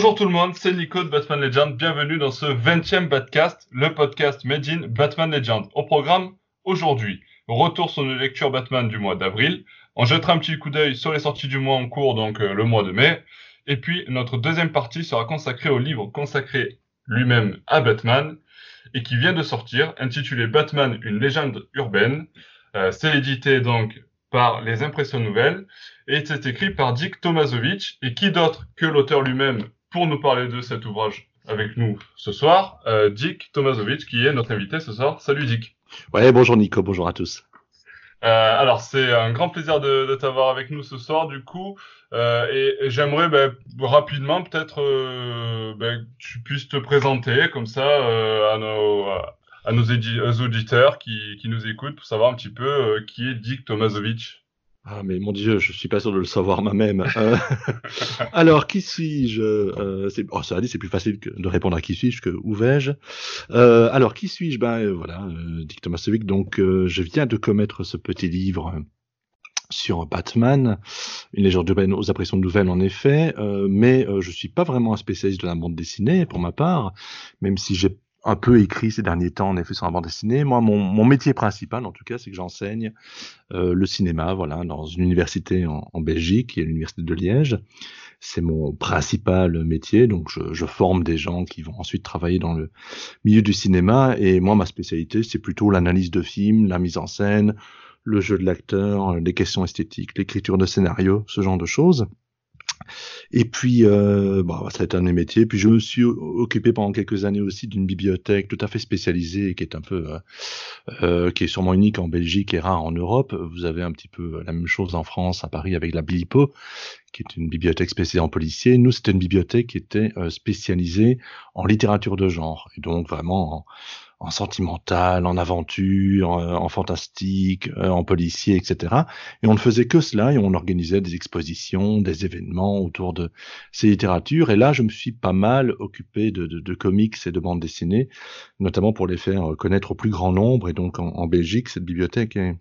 Bonjour tout le monde, c'est Nico de Batman Legend. Bienvenue dans ce 20e Batcast, le podcast Made in Batman Legend. Au programme, aujourd'hui, retour sur nos lectures Batman du mois d'avril. On jettera un petit coup d'œil sur les sorties du mois en cours, donc euh, le mois de mai. Et puis, notre deuxième partie sera consacrée au livre consacré lui-même à Batman et qui vient de sortir, intitulé Batman, une légende urbaine. Euh, c'est édité donc par les Impressions Nouvelles et c'est écrit par Dick Tomasovic. Et qui d'autre que l'auteur lui-même pour nous parler de cet ouvrage avec nous ce soir, euh, Dick Tomasovic qui est notre invité ce soir. Salut Dick. Ouais, bonjour Nico, bonjour à tous. Euh, alors c'est un grand plaisir de, de t'avoir avec nous ce soir du coup euh, et, et j'aimerais ben, rapidement peut-être ben, que tu puisses te présenter comme ça à nos à nos, aux auditeurs qui, qui nous écoutent pour savoir un petit peu qui est Dick Tomasovic. Ah mais mon Dieu, je suis pas sûr de le savoir moi-même. Euh, alors qui suis-je? Euh, oh, Ça dit, c'est plus facile de répondre à qui suis-je que où vais-je? Euh, alors qui suis-je? Ben euh, voilà, euh, Dick Tomasovic. Donc euh, je viens de commettre ce petit livre sur Batman, une légende aux impressions nouvelles en effet, euh, mais euh, je suis pas vraiment un spécialiste de la bande dessinée pour ma part, même si j'ai un peu écrit ces derniers temps en effet sur la bande dessinée. Moi, mon, mon métier principal, en tout cas, c'est que j'enseigne euh, le cinéma, voilà, dans une université en, en Belgique, qui est l'université de Liège. C'est mon principal métier, donc je, je, forme des gens qui vont ensuite travailler dans le milieu du cinéma. Et moi, ma spécialité, c'est plutôt l'analyse de films, la mise en scène, le jeu de l'acteur, les questions esthétiques, l'écriture de scénario, ce genre de choses. Et puis, euh, bah, ça a été un de mes métiers. Puis je me suis occupé pendant quelques années aussi d'une bibliothèque tout à fait spécialisée, qui est un peu, euh, euh, qui est sûrement unique en Belgique et rare en Europe. Vous avez un petit peu la même chose en France, à Paris, avec la Bilipo, qui est une bibliothèque spécialisée en policier. Nous, c'était une bibliothèque qui était spécialisée en littérature de genre, et donc vraiment en, en sentimental, en aventure, euh, en fantastique, euh, en policier, etc. Et on ne faisait que cela et on organisait des expositions, des événements autour de ces littératures. Et là, je me suis pas mal occupé de, de, de comics et de bandes dessinées, notamment pour les faire connaître au plus grand nombre. Et donc en, en Belgique, cette bibliothèque est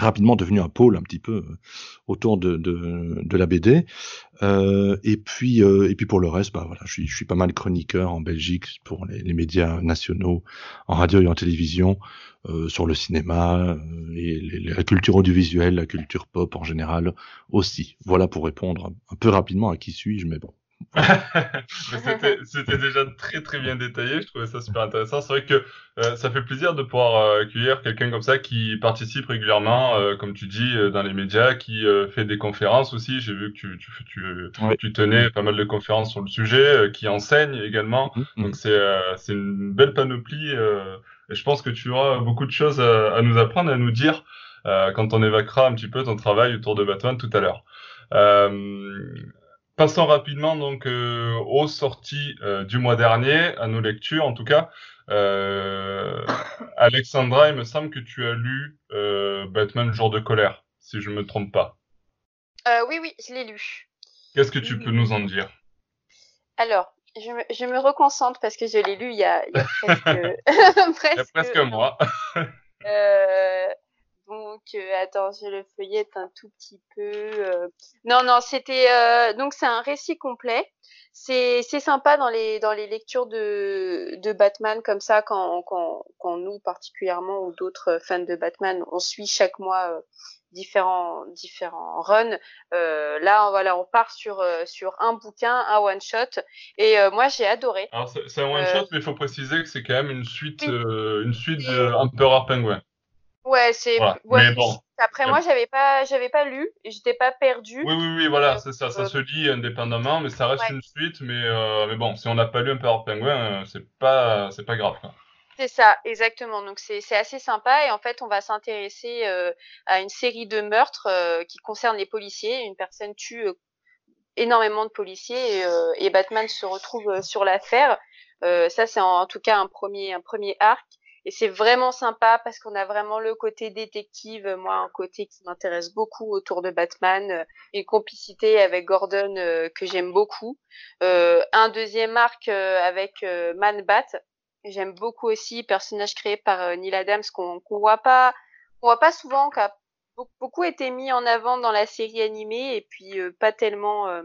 rapidement devenu un pôle un petit peu euh, autour de, de, la BD. Euh, et puis euh, et puis pour le reste, bah voilà, je suis, je suis pas mal chroniqueur en Belgique pour les, les médias nationaux, en radio et en télévision, euh, sur le cinéma euh, et les, la culture audiovisuelle, la culture pop en général aussi. Voilà pour répondre un peu rapidement à qui suis-je, mais bon. C'était déjà très très bien détaillé, je trouvais ça super intéressant. C'est vrai que euh, ça fait plaisir de pouvoir euh, accueillir quelqu'un comme ça qui participe régulièrement, euh, comme tu dis, euh, dans les médias, qui euh, fait des conférences aussi. J'ai vu que tu, tu, tu, Ouais. tu, tenais pas mal de conférences sur le sujet, qui enseigne également. Mhm. Donc c'est c'est une belle panoplie et je pense que tu auras beaucoup de choses à, à nous apprendre, à nous dire quand on évoquera un petit peu ton travail autour de Batman tout à l'heure. Euh, Passons rapidement donc euh, aux sorties euh, du mois dernier, à nos lectures en tout cas. Euh, Alexandra, il me semble que tu as lu Batman Jour de colère, si je ne me trompe pas. Oui, oui, je l'ai lu. Qu'est-ce que tu peux nous en dire? Alors, je me, je me reconcentre parce que je l'ai lu il y a, il y a presque, presque, Il y a presque un mois. Donc, euh, attends, je le feuillette un tout petit peu. euh. Non, non, c'était euh, donc c'est un récit complet. C'est c'est sympa dans les dans les lectures de de Batman comme ça quand quand quand nous particulièrement ou d'autres fans de Batman, on suit chaque mois différents différents runs. Euh, là, on, voilà, on part sur euh, sur un bouquin, un one shot, et euh, moi j'ai adoré. Alors c'est un one shot, mais il faut préciser que c'est quand même une suite, Oui. une suite de Emperor Penguin. Ouais, c'est Voilà. ouais, Mais bon. Après moi j'avais pas j'avais pas lu, et j'étais pas perdue. Oui, oui, oui, voilà, c'est ça, ça euh, se lit indépendamment, mais ça reste Ouais. une suite. Mais, euh, mais bon, si on n'a pas lu Emperor Penguin, euh, c'est pas, c'est pas grave. Quoi. C'est ça, exactement. Donc c'est c'est assez sympa et en fait on va s'intéresser euh, à une série de meurtres euh, qui concernent les policiers. Une personne tue euh, énormément de policiers et, et Batman se retrouve sur l'affaire. Ça c'est en, en tout cas un premier un premier arc et c'est vraiment sympa parce qu'on a vraiment le côté détective, euh, moi un côté qui m'intéresse beaucoup autour de Batman, euh, une complicité avec Gordon euh, que j'aime beaucoup. Un deuxième arc avec Man Bat J'aime beaucoup aussi personnage créé par Neil Adams qu'on voit pas qu'on voit pas souvent qui beaucoup été mis en avant dans la série animée et puis pas tellement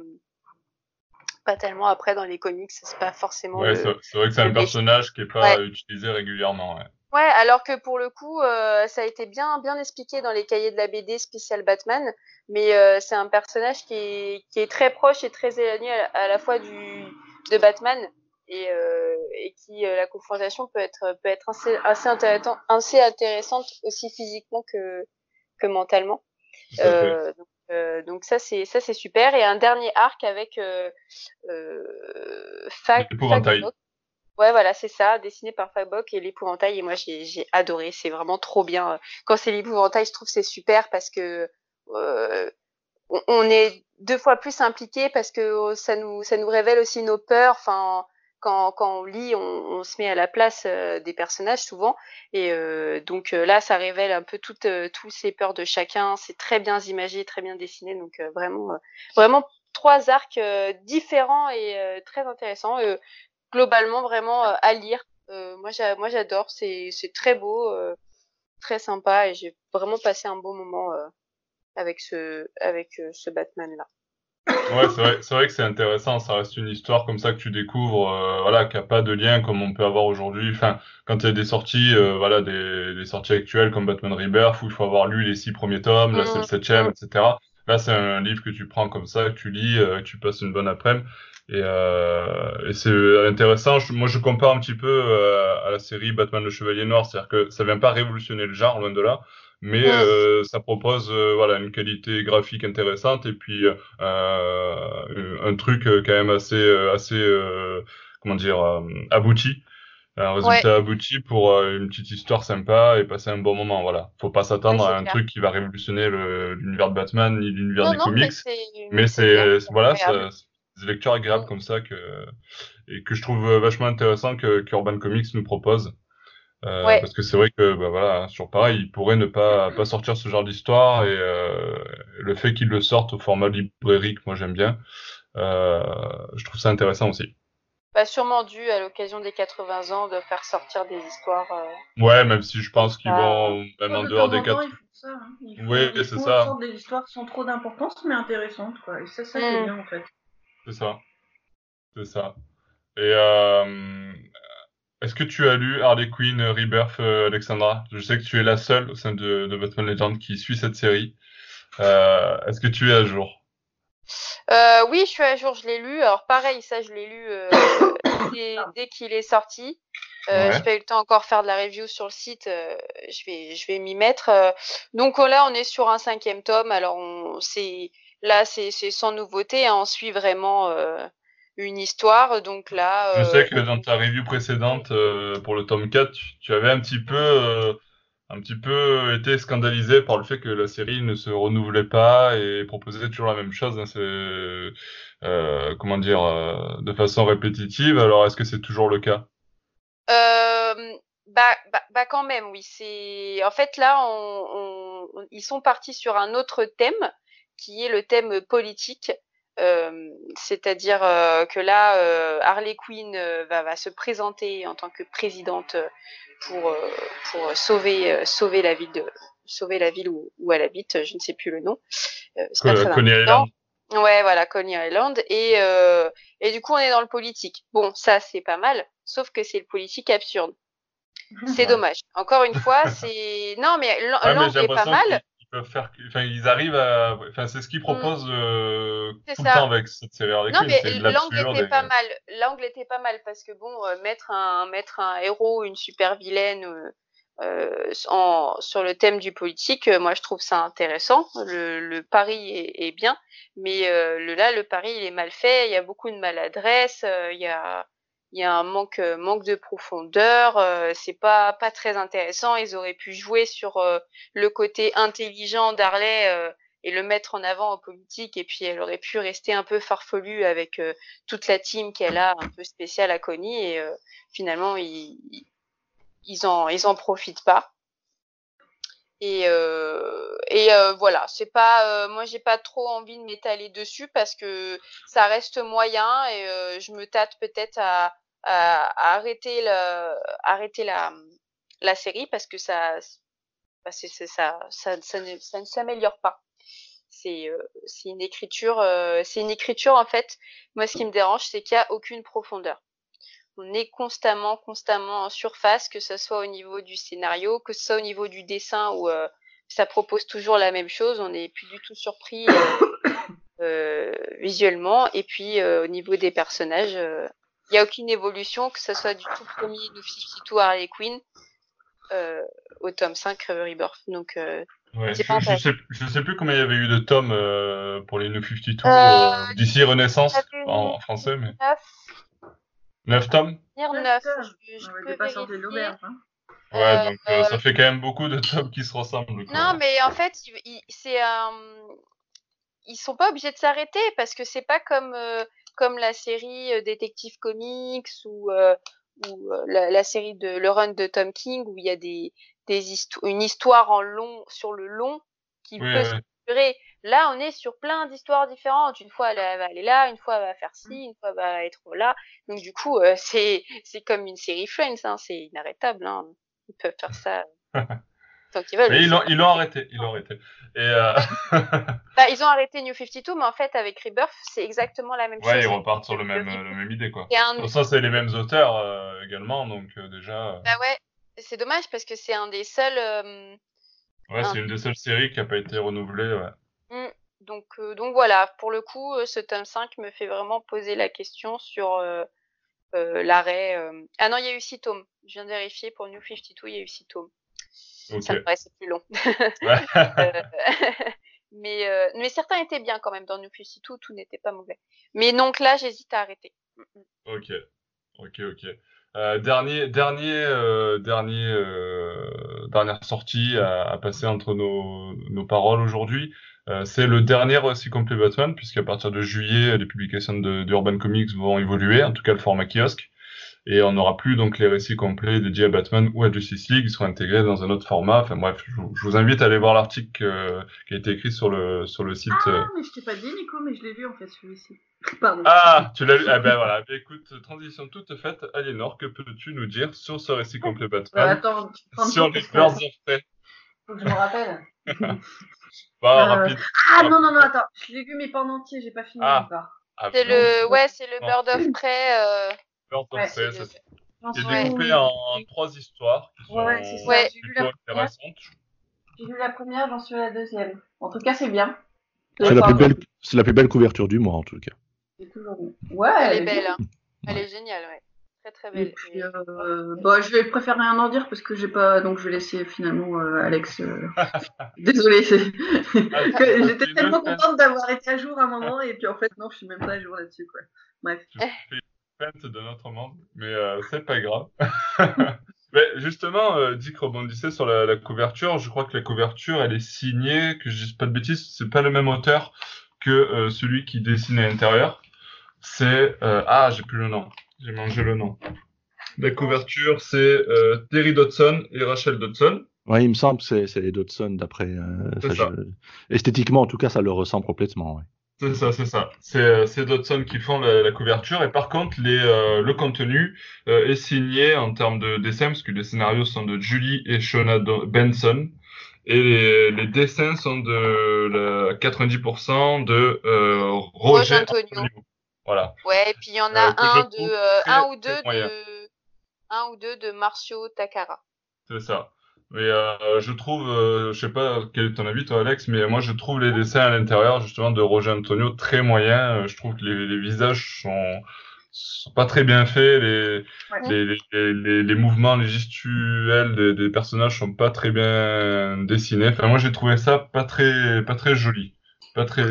pas tellement après dans les comics, c'est pas forcément. Ouais, c'est vrai que c'est un personnage qui est pas utilisé régulièrement. Ouais. Ouais, alors que pour le coup, euh, ça a été bien bien expliqué dans les cahiers de la BD spécial Batman, mais euh, c'est un personnage qui est, qui est très proche et très éloigné à, la fois du de Batman et, euh, et qui euh, la confrontation peut être peut être assez assez intéressant assez intéressante aussi physiquement que que mentalement. Euh, donc, euh, donc, ça c'est ça c'est super et un dernier arc avec euh, euh, Fag, Ouais, voilà, c'est ça, dessiné par Fabok et l'épouvantail. Et moi, j'ai adoré. C'est vraiment trop bien. Quand c'est l'épouvantail, je trouve c'est super parce que euh, on, est deux fois plus impliqué parce que ça nous ça nous révèle aussi nos peurs. Enfin, quand, on lit, on, se met à la place euh, des personnages souvent. Et euh, donc euh, là, ça révèle un peu toutes tous ces peurs de chacun. C'est très bien imagé, très bien dessiné. Donc vraiment, vraiment trois arcs différents et très intéressants globalement vraiment à lire. Moi, j'adore. C'est, très beau, très sympa, et j'ai vraiment passé un beau moment avec ce, avec ce Batman là. Ouais, c'est vrai, c'est vrai que c'est intéressant. Ça reste une histoire comme ça que tu découvres, voilà, qui a pas de lien comme on peut avoir aujourd'hui. Enfin, quand il y a des sorties, voilà, des, des, sorties actuelles comme Batman Rebirth où il faut avoir lu les six premiers tomes, là c'est le mmh, septième, mmh. etc. Là, c'est un livre que tu prends comme ça, que tu lis, que tu passes une bonne après-midi. Et, euh, et c'est intéressant. moi, je compare un petit peu euh, à la série Batman le Chevalier Noir, c'est-à-dire que ça vient pas révolutionner le genre, loin de là, mais euh, ça propose euh, voilà une qualité graphique intéressante et puis euh, un truc quand même assez assez comment dire abouti. Un résultat abouti pour une petite histoire sympa et passer un bon moment. Voilà, faut pas s'attendre à un truc qui va révolutionner l'univers de Batman ni l'univers des comics, mais c'est voilà, ça, des lectures agréables comme ça que, et que je trouve vachement intéressant que, que Urban Comics nous propose. Euh, Parce que c'est vrai que bah, voilà, sur pareil, il pourrait ne pas, pas sortir ce genre d'histoire et euh, le fait qu'il le sorte au format librairie moi j'aime bien, euh, je trouve ça intéressant aussi. Bah, sûrement dû à l'occasion des 80 ans de faire sortir des histoires. Euh, ouais, même si je pense qu'ils vont, même en dehors des 80 hein. Oui, c'est ça. des histoires qui sont trop d'importance mais intéressantes, quoi. Et ça, ça, c'est mm. bien en fait. C'est ça. C'est ça. Et euh, est-ce que tu as lu Harley Quinn Rebirth, euh, Alexandra? Je sais que tu es la seule au sein de, de Batman Legend qui suit cette série. Euh, est-ce que tu es à jour? Euh, Oui, je suis à jour, je l'ai lu. Alors pareil, ça je l'ai lu dès, dès qu'il est sorti. Euh, J'ai pas eu le temps encore faire de la review sur le site. je vais, je vais m'y mettre. donc là, on est sur un cinquième tome. Alors on, c'est Là, c'est sans nouveauté. Hein. On suit vraiment une histoire. Donc là. Je sais que euh, dans ta review précédente euh, pour le tome 4, tu, avais un petit peu. un petit peu été scandalisé par le fait que la série ne se renouvelait pas et proposait toujours la même chose. Hein. comment dire de façon répétitive. Alors est-ce que c'est toujours le cas? Bah, bah, bah, quand même, oui. C'est en fait là, on, on, ils sont partis sur un autre thème qui est le thème politique. Euh, c'est-à-dire euh, que là, euh, Harley Quinn va, va, se présenter en tant que présidente pour, pour sauver, sauver la ville de sauver la ville où, où elle habite, je ne sais plus le nom. Coney Island. Ouais, voilà, Coney Island. Et, et du coup, on est dans le politique. Bon, ça, c'est pas mal, sauf que c'est le politique absurde. C'est dommage. Encore une fois, c'est non mais l'angle est pas mal faire, enfin, ils arrivent à, enfin, c'est ce qu'ils proposent euh, tout le temps avec cette série Non, mais l'angle était pas mal. L'angle était pas mal parce que bon, euh, mettre un, mettre un héros, une super vilaine. Euh, en, sur le thème du politique, moi je trouve ça intéressant. Le, le pari est, est, bien, mais le, là le pari il est mal fait. Il y a beaucoup de maladresse. il y a il y a un manque euh, manque de profondeur, euh, c'est pas pas très intéressant. Ils auraient pu jouer sur euh, le côté intelligent d'Harley et le mettre en avant en politique, et puis elle aurait pu rester un peu farfelue avec toute la team qu'elle a, un peu spéciale à Connie, et finalement ils ils en ils en profitent pas. Et, euh, et euh, voilà, c'est pas, moi j'ai pas trop envie de m'étaler dessus parce que ça reste moyen et je me tâte peut-être à, à, arrêter, le, arrêter la, la série parce que ça, bah, c'est, ça, ça, ça, ne, s'améliore pas. c'est c'est une écriture, c'est une écriture en fait. Moi, ce qui me dérange, c'est qu'il y a aucune profondeur. On est constamment, constamment en surface, que ce soit au niveau du scénario, que ce soit au niveau du dessin où ça propose toujours la même chose. On n'est plus du tout surpris euh, visuellement. Et puis au niveau des personnages, il n'y a aucune évolution, que ce soit du tout premier New 52 Harley Quinn euh, au tome 5 Rebirth. Donc, euh, ouais, je, je, sais, je sais plus combien il y avait eu de tomes euh, pour les New 52 euh, d'ici Renaissance en, français, mais. 9. 9 tomes 9. Je, je peux pas l'auberge. Hein. Ouais, donc ça fait quand même beaucoup de tomes qui se ressemblent. Quoi. Non, mais en fait, c'est un. Ils sont pas obligés de s'arrêter parce que c'est pas comme comme la série euh, Detective Comics ou, euh, ou euh, la, la, série de le run de Tom King où il y a des, des une histoire en long sur le long qui peut se durer. Là, on est sur plein d'histoires différentes. Une fois, elle va aller là, une fois, elle va faire ci, une fois, elle va être là. Donc, du coup, c'est c'est comme une série Friends. Hein. C'est inarrêtable. Hein. Ils peuvent faire ça. Mais ils l'ont, arrêté, ils l'ont arrêté. Et euh... bah, ils ont arrêté New 52, mais en fait, avec Rebirth, c'est exactement la même chose. Ouais, ils repartent sur le même, la même idée, quoi. Un... Ça, c'est les mêmes auteurs euh, également, donc euh, déjà. Euh. Bah ouais, c'est dommage parce que c'est un des seuls. Euh, ouais, c'est une des seules séries qui n'a pas été renouvelée, ouais. Mmh. Donc, donc voilà, pour le coup, ce tome 5 me fait vraiment poser la question sur l'arrêt. Ah non, il y a eu 6 tomes. Je viens de vérifier pour New 52, il y a eu 6 tomes. Ça me paraissait plus long. Euh, mais, euh, mais certains étaient bien quand même dans New tout, tout n'était pas mauvais. Mais donc là, j'hésite à arrêter. Mm, mm. Ok, ok, ok. Euh, dernier, dernier, dernier, dernière sortie à, passer entre nos, nos paroles aujourd'hui. C'est le dernier récit complet Batman, puisqu'à partir de juillet, les publications d'Urban Comics vont évoluer, en tout cas le format kiosque et on n'aura plus donc les récits complets dédiés à Batman ou à Justice League, ils seront intégrés dans un autre format. Enfin bref, je, vous invite à aller voir l'article euh, qui a été écrit sur le sur le site. Ah, euh. mais je t'ai pas dit Nico, mais je l'ai vu en fait celui-ci. Pardon. Ah, tu l'as vu? Ah ben voilà. Ben, écoute, transition toute faite. Aliénor, que peux-tu nous dire sur ce récit complet Batman? Euh, Attends, sur les Prey. Faut que je me rappelle. bah, rapide. Ah non non non, attends, je l'ai vu mais pas en entier, j'ai pas fini ah. encore. Ah, c'est le ouais, c'est le Bird of Prey. Ouais, c'est découpé en, trois histoires qui sont ouais, plutôt intéressantes. J'ai lu la première, j'en suis à la deuxième. En tout cas, c'est bien. C'est la, plus belle, la plus belle couverture du mois, en tout cas. C'est toujours. Ouais, elle, est belle. Hein. Elle est géniale, ouais. Très très belle. puis, euh, bah, je vais préférer rien en dire parce que j'ai pas, donc je vais laisser finalement euh, Alex. Euh... Désolé, ah, j'étais tellement contente d'avoir été à jour à un moment et puis en fait non, je suis même pas à jour là-dessus quoi. Bref de notre monde, mais euh, c'est pas grave. mais justement, euh, Dick rebondissait sur la, couverture. Je crois que la couverture, elle est signée, que je dise pas de bêtises, c'est pas le même auteur que euh, celui qui dessine à l'intérieur. C'est ah, j'ai plus le nom, j'ai mangé le nom. La couverture, c'est Terry Dodson et Rachel Dodson. Ouais, il me semble que c'est les Dodson d'après. Esthétiquement, en tout cas, ça leur ressemble complètement. Ouais. C'est ça, c'est ça. C'est euh, Dodson qui font la, couverture et par contre les, euh, le contenu euh, est signé en termes de dessin parce que les scénarios sont de Julie et Shona Benson et les, les dessins sont de 90% de Roger, Antonio. Voilà. Ouais, et puis il y en a un de un ou deux de un ou deux de Marcio Takara. C'est ça. Mais euh, je trouve, euh, je sais pas quel est ton avis toi Alex, mais moi je trouve les dessins à l'intérieur justement de Roger Antonio très moyens. Euh, je trouve que les, les visages sont, sont pas très bien faits, les, les, les, les, mouvements, les gestuels des, des, personnages sont pas très bien dessinés. Enfin moi j'ai trouvé ça pas très pas très joli, pas très.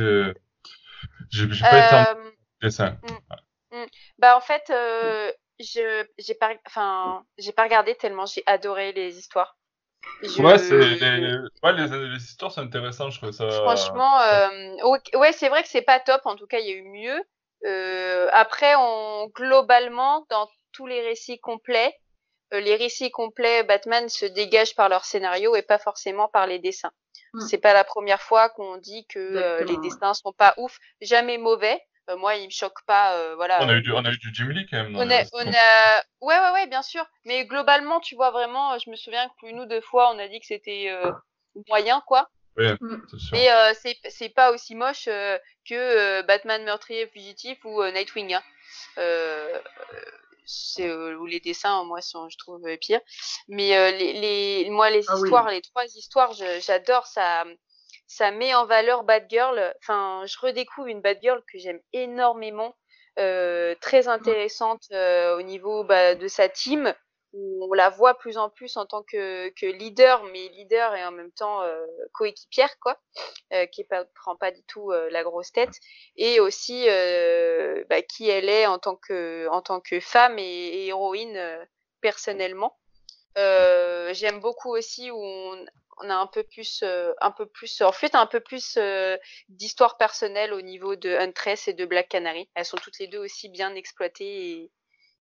J'ai pas été en dessin. Mm, mm. Bah en fait, je j'ai pas, enfin j'ai pas regardé tellement j'ai adoré les histoires. Ouais, c'est les... Ouais, les... les, histoires sont intéressantes, je trouve ça. Franchement, euh... ouais, c'est vrai que c'est pas top. En tout cas, il y a eu mieux. Euh... Après, on globalement, dans tous les récits complets, euh, les récits complets Batman se dégagent par leur scénario et pas forcément par les dessins. Hmm. C'est pas la première fois qu'on dit que euh, les dessins sont pas ouf, jamais mauvais. Euh, moi, il me choque pas, euh, voilà. On a eu du, on a eu du Jim Lee quand même. On a, on a, ouais, ouais, ouais, bien sûr. Mais globalement, tu vois vraiment, je me souviens qu'une ou deux fois, on a dit que c'était euh, moyen, quoi. Oui, mm. Mais euh, c'est pas aussi moche euh, que euh, Batman meurtrier fugitif ou Nightwing. Hein. c'est où les dessins, moi, sont, je trouve pire. Mais les, les, moi, les ah histoires, les trois histoires, j'adore. Ça, ça met en valeur Batgirl. Enfin, je redécouvre une Batgirl que j'aime énormément. très mmh. intéressante au niveau bah, de sa team on la voit plus en plus en tant que, leader, mais leader et en même temps euh, coéquipière, quoi, euh, qui ne prend pas du tout euh, la grosse tête, et aussi bah, qui elle est en tant que, en tant que femme et, héroïne personnellement. J'aime beaucoup aussi où on, a un peu plus, un peu plus, en fait, un peu plus d'histoire personnelle au niveau de Huntress et de Black Canary. Elles sont toutes les deux aussi bien exploitées et,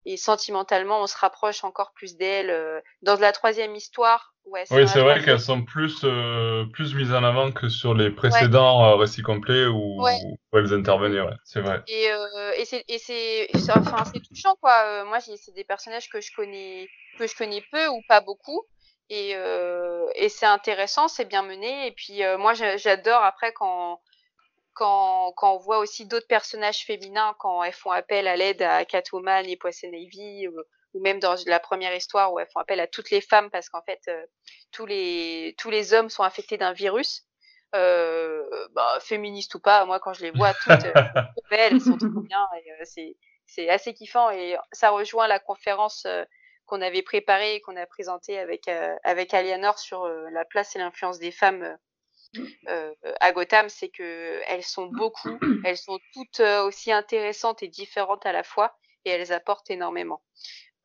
et sentimentalement on se rapproche encore plus d'elle euh, dans la troisième histoire. Ouais, oui c'est vrai qu'elles sont plus euh, plus mises en avant que sur les précédents euh, récits complets où, où, elles intervenaient ouais, c'est vrai. Et, et c'est et c'est enfin c'est touchant quoi. Moi c'est des personnages que je connais que je connais peu ou pas beaucoup et, et c'est intéressant c'est bien mené. Et puis moi j'adore après quand quand, quand on voit aussi d'autres personnages féminins quand elles font appel à l'aide à Catwoman et Poison Ivy ou, ou, même dans la première histoire où elles font appel à toutes les femmes parce qu'en fait euh, tous les tous les hommes sont infectés d'un virus. Euh, bah, féministes ou pas moi quand je les vois toutes euh, belles elles sont trop bien euh, c'est assez kiffant. Et ça rejoint la conférence qu'on avait préparée et qu'on a présentée avec avec Alianor sur la place et l'influence des femmes euh, à Gotham, c'est que elles sont beaucoup, elles sont toutes euh, aussi intéressantes et différentes à la fois, et elles apportent énormément.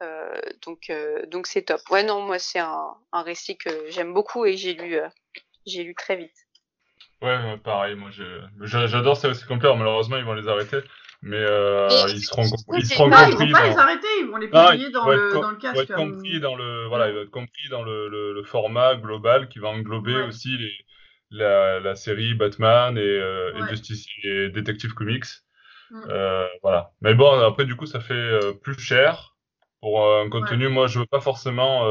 Euh, donc, donc c'est top. Ouais, non, moi c'est un, un récit que j'aime beaucoup et j'ai lu, j'ai lu très vite. Ouais, pareil, moi j'adore ces récits complets. Malheureusement, ils vont les arrêter. Mais ils seront, ils seront compris. Ils vont pas les arrêter, ils vont les publier dans, le, dans le casque. Ils vont être compris dans le, voilà, ils vont être compris dans le, le, le format global qui va englober aussi les, la, la série Batman et, euh, et Justice et Detective Comics. Mm. Euh, voilà. Mais bon, après, du coup, ça fait euh, plus cher. Pour un contenu, moi, je veux pas forcément,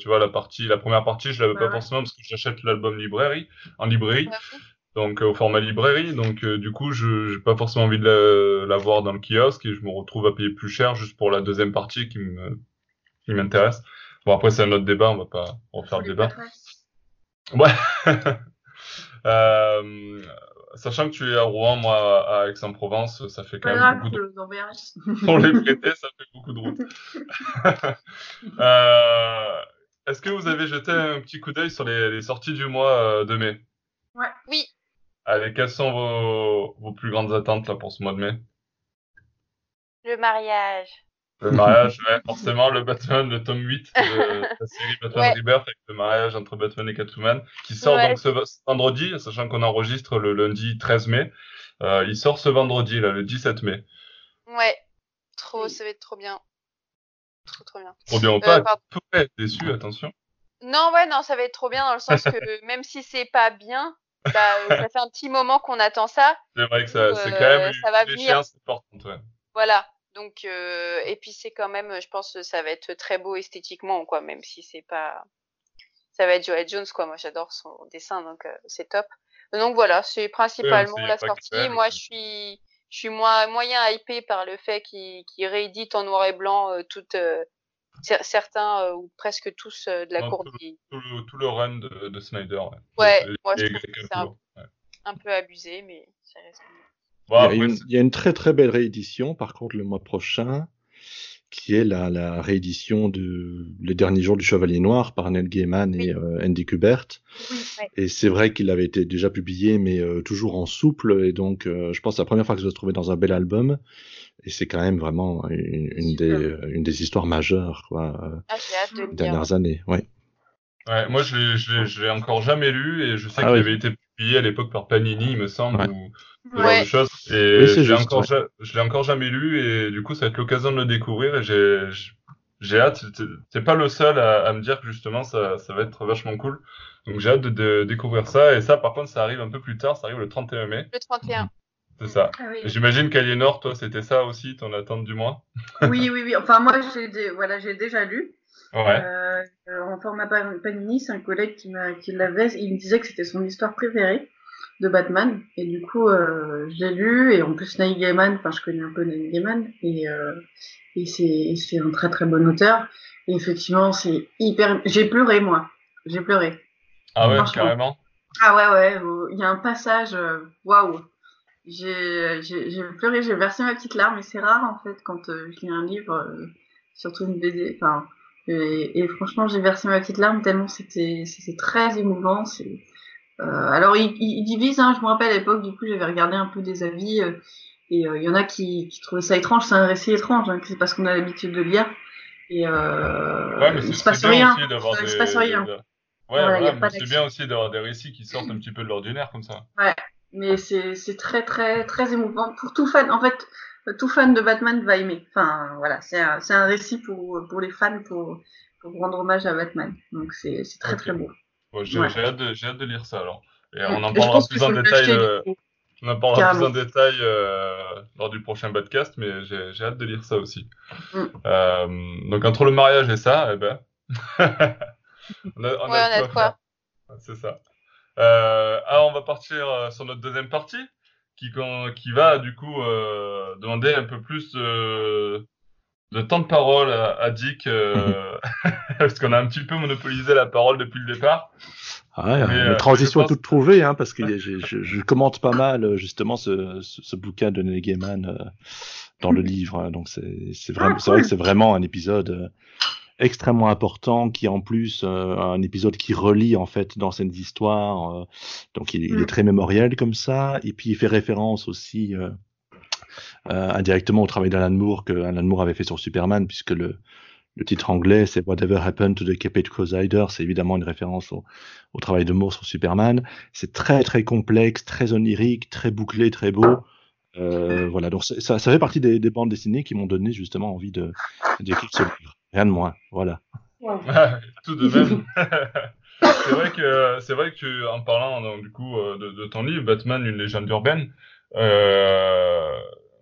tu vois, la partie, la première partie, je la veux pas forcément parce que j'achète l'album librairie, en librairie. Donc, au format librairie. Donc, du coup, je n'ai pas forcément envie de l'avoir dans le kiosque et je me retrouve à payer plus cher juste pour la deuxième partie qui me, qui m'intéresse. Bon, après, c'est un autre débat, on va pas refaire le débat. Ouais. Euh, sachant que tu es à Rouen, moi à Aix-en-Provence, ça fait quand même beaucoup de route. Pour les prêter, ça fait beaucoup de route. euh, Est-ce que vous avez jeté un petit coup d'œil sur les, les, sorties du mois euh, de mai? Ouais. Oui. Allez, quelles sont vos, vos plus grandes attentes là, pour ce mois de mai? Le mariage. Le mariage, ouais, forcément, le Batman, le tome 8 de la série Batman Rebirth avec le mariage entre Batman et Catwoman, qui sort donc ce, vendredi, sachant qu'on enregistre le lundi 13 mai. Euh, il sort ce vendredi, là, le 17 mai. Ouais, trop, ça va être trop bien. Trop, trop bien. Trop bien ou pas, euh, être déçu, attention. Non, ouais, non, ça va être trop bien dans le sens que même si c'est pas bien, bah, ça fait un petit moment qu'on attend ça. C'est vrai que ça, c'est quand même ça va venir. ouais. Voilà, donc, euh, et puis c'est quand même, je pense, que ça va être très beau esthétiquement, quoi, même si c'est pas, ça va être Joel Jones, quoi. Moi, j'adore son dessin, donc euh, c'est top. Donc voilà, c'est principalement la sortie. Moi, je suis, je suis moins, moyen hypé par le fait qu'il qu réédite en noir et blanc euh, toutes, certains ou presque tous de la cour tout, tout, le, run de, de Snyder. Ouais, moi je trouve que c'est un, un, peu abusé, mais ça reste il, y a une, très très belle réédition, par contre, le mois prochain, qui est la, la réédition de Les derniers jours du Chevalier Noir par Neil Gaiman et euh, Andy Kubert. Et c'est vrai qu'il avait été déjà publié, mais euh, toujours en souple. Et donc, euh, je pense que c'est la première fois que je se trouver dans un bel album. Et c'est quand même vraiment une, une des, une des histoires majeures, quoi, ah, des dernières années. Ouais. Ouais, moi, je l'ai encore jamais lu et je sais ah qu'il avait été publié à l'époque par Panini, il me semble, ou ce genre de choses. Et je l'ai encore, je l'ai encore jamais lu et du coup, ça va être l'occasion de le découvrir et j'ai, j'ai hâte. T'es pas le seul à, à, me dire que justement, ça, ça va être vachement cool. Donc j'ai hâte de, de, découvrir ça. Et ça, par contre, ça arrive un peu plus tard. Ça arrive le 31 mai. Le 31. C'est ça. Ah J'imagine qu'Aliénor, toi, c'était ça aussi, ton attente du mois Oui, oui, oui. Enfin, moi, j'ai voilà, j'ai déjà lu. Ouais. Euh, en format Panini, c'est un collègue qui, qui l'avait. Il me disait que c'était son histoire préférée de Batman. Et du coup, euh, je l'ai lu. Et en plus, Neil Gaiman, enfin, je connais un peu Neil Gaiman. Et, euh, et c'est, c'est un très très bon auteur. Et effectivement, c'est hyper. J'ai pleuré, moi. J'ai pleuré. Ah ouais, carrément. Ah ouais, ouais. Il y a un passage. euh, Waouh. J'ai, j'ai, j'ai pleuré, j'ai versé ma petite larme. Et c'est rare, en fait, quand euh, je lis un livre, euh, surtout une BD. Enfin. Et, et franchement, j'ai versé ma petite larme tellement c'était c'était très émouvant. C'est euh, alors il, il, il divise. Hein, je me rappelle à l'époque, du coup, j'avais regardé un peu des avis euh, et euh, il y en a qui, qui trouvaient ça étrange. C'est un récit étrange, hein, c'est parce qu'on a l'habitude de lire. Et euh, Ouais, mais il c'est se passe rien. aussi Il des. se passe rien. de- Ouais, Voilà, voilà, mais c'est bien aussi d'avoir des récits qui sortent un petit peu de l'ordinaire comme ça. Mais c'est très très très émouvant pour tout fan. En fait, tout fan de Batman va aimer. Enfin voilà, c'est un récit pour pour les fans pour pour rendre hommage à Batman. Donc c'est très très beau. Bon, j'ai Ouais. hâte, de- j'ai hâte de lire ça alors. Et on en parlera plus en détail. euh. On en parlera plus en détail euh, lors du prochain podcast, mais j'ai hâte de lire ça aussi. Mm. Euh, donc entre le mariage et ça, eh ben, on a, on Ouais, on a de quoi. faire. C'est ça. Euh, alors on va partir euh, sur notre deuxième partie, qui, qui va du coup euh, demander un peu plus de, de temps de parole à, à Dick, euh, parce qu'on a un petit peu monopolisé la parole depuis le départ. Ah ouais, Mais, la transition est pense- toute trouvée, hein, parce que je, je, je commente pas mal justement ce, ce, ce bouquin de Neil Gaiman euh, dans le livre. hein. donc c'est Ah, vrai cool. que c'est vraiment un épisode euh, extrêmement important, qui est en plus euh, un épisode qui relie en fait d'anciennes histoires. euh, donc il, il Mm. est très mémoriel comme ça, et puis il fait référence aussi euh, euh, indirectement au travail d'Alan Moore que Alan Moore avait fait sur Superman, puisque le le titre anglais, c'est Whatever Happened to the Caped Crusader. C'est évidemment une référence au, au travail de Moore sur Superman. C'est très très complexe, très onirique, très bouclé, très beau. Euh, voilà, donc ça, ça fait partie des, des bandes dessinées qui m'ont donné justement envie de d'écrire ce livre. Rien de moins. Voilà. Tout de même. c'est vrai que c'est vrai que tu, en parlant donc, du coup euh, de, de ton livre Batman une légende urbaine, euh,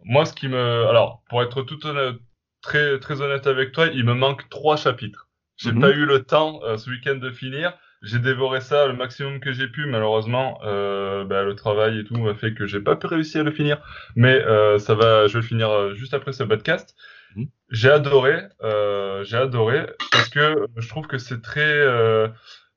moi ce qui me alors pour être tout honnête, très très honnête avec toi, il me manque trois chapitres. J'ai Mhm. pas eu le temps euh, ce week-end de finir. J'ai dévoré ça le maximum que j'ai pu. Malheureusement, euh, bah, le travail et tout m'a fait que j'ai pas pu réussir à le finir. Mais euh, ça va, je vais le finir juste après ce podcast. Mhm. J'ai adoré, euh, j'ai adoré parce que je trouve que c'est très euh,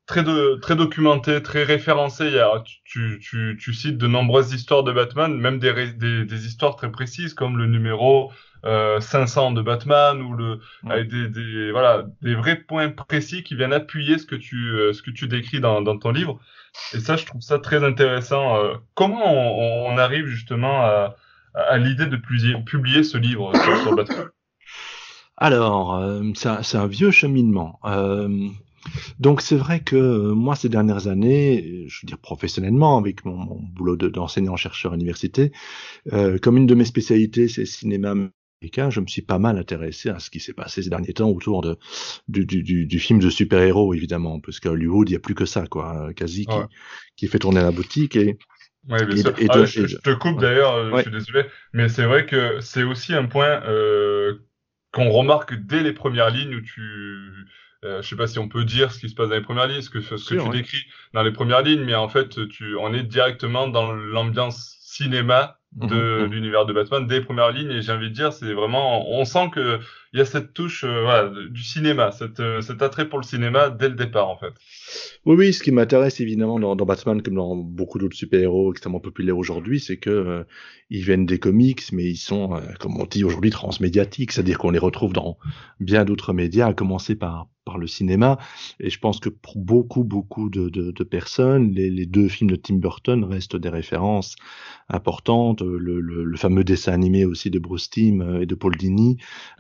très de, très documenté, très référencé. Il y a, tu, tu, tu cites de nombreuses histoires de Batman, même des, des, des histoires très précises comme le numéro euh, 500 de Batman ou le Ouais. avec des, des voilà des vrais points précis qui viennent appuyer ce que tu euh, ce que tu décris dans, dans ton livre. Et ça, je trouve ça très intéressant. Euh, comment on, on arrive justement à, à l'idée de publier, publier ce livre sur Batman? Alors, euh, c'est un, un vieux cheminement. Euh, donc c'est vrai que euh, moi ces dernières années, je veux dire professionnellement avec mon, mon boulot de- d'enseignant-chercheur à l'université, euh, comme une de mes spécialités c'est le cinéma américain, je me suis pas mal intéressé à ce qui s'est passé ces derniers temps autour de du, du, du, du film de super-héros évidemment, parce qu'à Hollywood il y a plus que ça quoi, quasi qui, Ouais. qui fait tourner la boutique et Oui, bien Et sûr. de- et Ah, je, te coupe d'ailleurs, Ouais. je suis désolé, mais c'est vrai que c'est aussi un point euh, qu'on remarque dès les premières lignes où tu, euh, je sais pas si on peut dire ce qui se passe dans les premières lignes, ce que, ce que tu ouais. décris dans les premières lignes, mais en fait, tu, on est directement dans l'ambiance cinéma de Mhm, mhm. l'univers de Batman dès les premières lignes et j'ai envie de dire, c'est vraiment, on sent que il y a cette touche, euh, voilà, du cinéma, cette, euh, cet attrait pour le cinéma dès le départ en fait. Oui, oui, ce qui m'intéresse évidemment dans, dans Batman, comme dans beaucoup d'autres super-héros extrêmement populaires aujourd'hui, c'est que euh, ils viennent des comics, mais ils sont, comme on dit aujourd'hui, transmédiatiques, c'est-à-dire qu'on les retrouve dans bien d'autres médias, à commencer par par le cinéma. Et je pense que pour beaucoup, beaucoup de, de, de personnes, les, les deux films de Tim Burton restent des références importantes. Le, le, le fameux dessin animé aussi de Bruce Timm et de Paul Dini,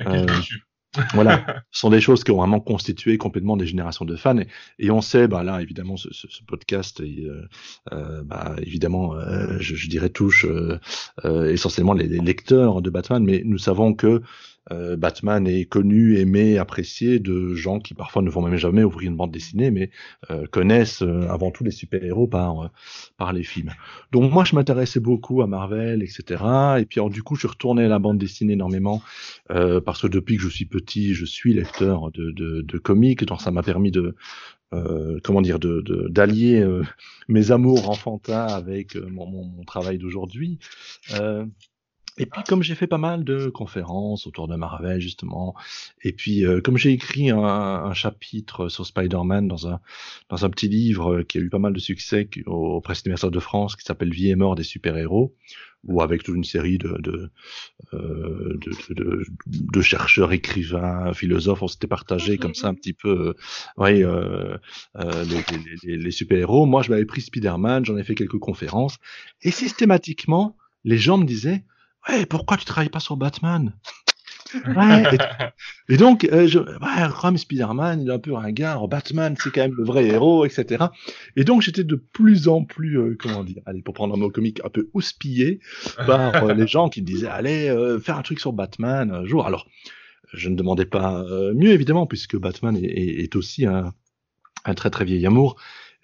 Euh, voilà, ce sont des choses qui ont vraiment constitué complètement des générations de fans. Et, et on sait, bah là, évidemment, ce, ce, ce podcast, euh, euh, bah, évidemment, euh, je, je dirais touche euh, essentiellement les, les lecteurs de Batman, mais nous savons que euh, Batman est connu, aimé, apprécié de gens qui parfois ne vont même jamais ouvrir une bande dessinée, mais euh, connaissent euh, avant tout les super-héros par, par les films. Donc moi, je m'intéressais beaucoup à Marvel, etc. Et puis alors, du coup, je retourné à la bande dessinée énormément, parce que depuis que je suis petit, je suis lecteur de, de, de comics, donc ça m'a permis de, euh, comment dire, de d'allier mes amours enfantins avec mon, mon, mon, travail d'aujourd'hui. Euh, et puis comme j'ai fait pas mal de conférences autour de Marvel justement, et puis euh, comme j'ai écrit un, un, chapitre sur Spider-Man dans un dans un petit livre qui a eu pas mal de succès au, Presse universelle de France qui s'appelle Vie et mort des super-héros, ou avec toute une série de de, euh, de, de, de, chercheurs, écrivains, philosophes, on s'était partagé comme ça un petit peu, euh, ouais, euh, euh, les, les, les super-héros. Moi, je m'avais pris Spider-Man, j'en ai fait quelques conférences, et systématiquement, les gens me disaient ouais, pourquoi tu travailles pas sur Batman? Ouais, et, donc, euh, je, ouais, comme Spider-Man, il est un peu un gars, Batman, c'est quand même le vrai héros, etc. Et donc, j'étais de plus en plus, euh, comment dire, allez, pour prendre un mot comique, un peu houspillé par euh, les gens qui disaient, allez, euh, faire un truc sur Batman un jour. Alors, je ne demandais pas mieux, évidemment, puisque Batman est, est, est aussi un, un très très vieil amour.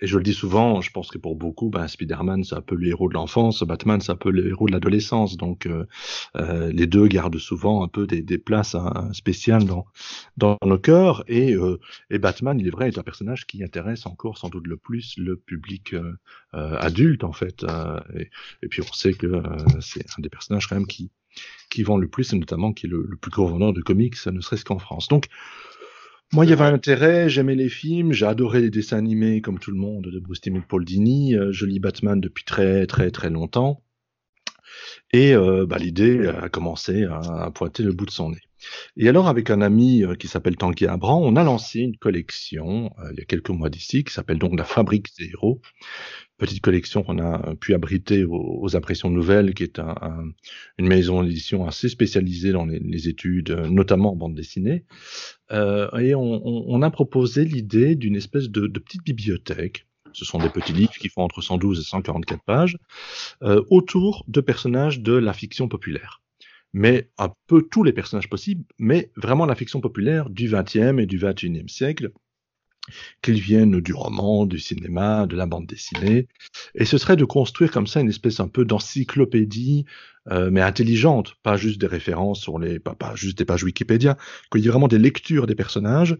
Et je le dis souvent, je pense que pour beaucoup, ben, Spider-Man, c'est un peu le héros de l'enfance, Batman, c'est un peu le héros de l'adolescence. Donc, euh, euh, les deux gardent souvent un peu des, des places hein, spéciales dans, dans nos cœurs. Et, euh, et Batman, il est vrai, est un personnage qui intéresse encore sans doute le plus le public euh, euh, adulte, en fait. Et, et, puis, on sait que c'est un des personnages quand même qui, qui vend le plus, et notamment qui est le, le plus gros vendeur de comics, ne serait-ce qu'en France. Donc, moi, il y avait un intérêt, j'aimais les films, j'ai adoré les dessins animés comme tout le monde de Bruce Timm et Paul Dini. Euh, je lis Batman depuis très très très longtemps. Et euh, bah, l'idée a commencé à, pointer le bout de son nez. Et alors, avec un ami euh, qui s'appelle Tanguy Abran, on a lancé une collection euh, il y a quelques mois d'ici, qui s'appelle donc La Fabrique des héros, petite collection qu'on a pu abriter aux, Impressions Nouvelles, qui est un, un, une maison d'édition assez spécialisée dans les, études, notamment en bande dessinée. Euh, et on, a proposé l'idée d'une espèce de, petite bibliothèque. Ce sont des petits livres qui font entre 112 et 144 pages, euh, autour de personnages de la fiction populaire. Mais un peu tous les personnages possibles, mais vraiment la fiction populaire du 20e et du 21e siècle, qu'ils viennent du roman, du cinéma, de la bande dessinée. Et ce serait de construire comme ça une espèce un peu d'encyclopédie, euh, mais intelligente, pas juste des références sur les, pas, pas juste des pages Wikipédia, qu'il y ait vraiment des lectures des personnages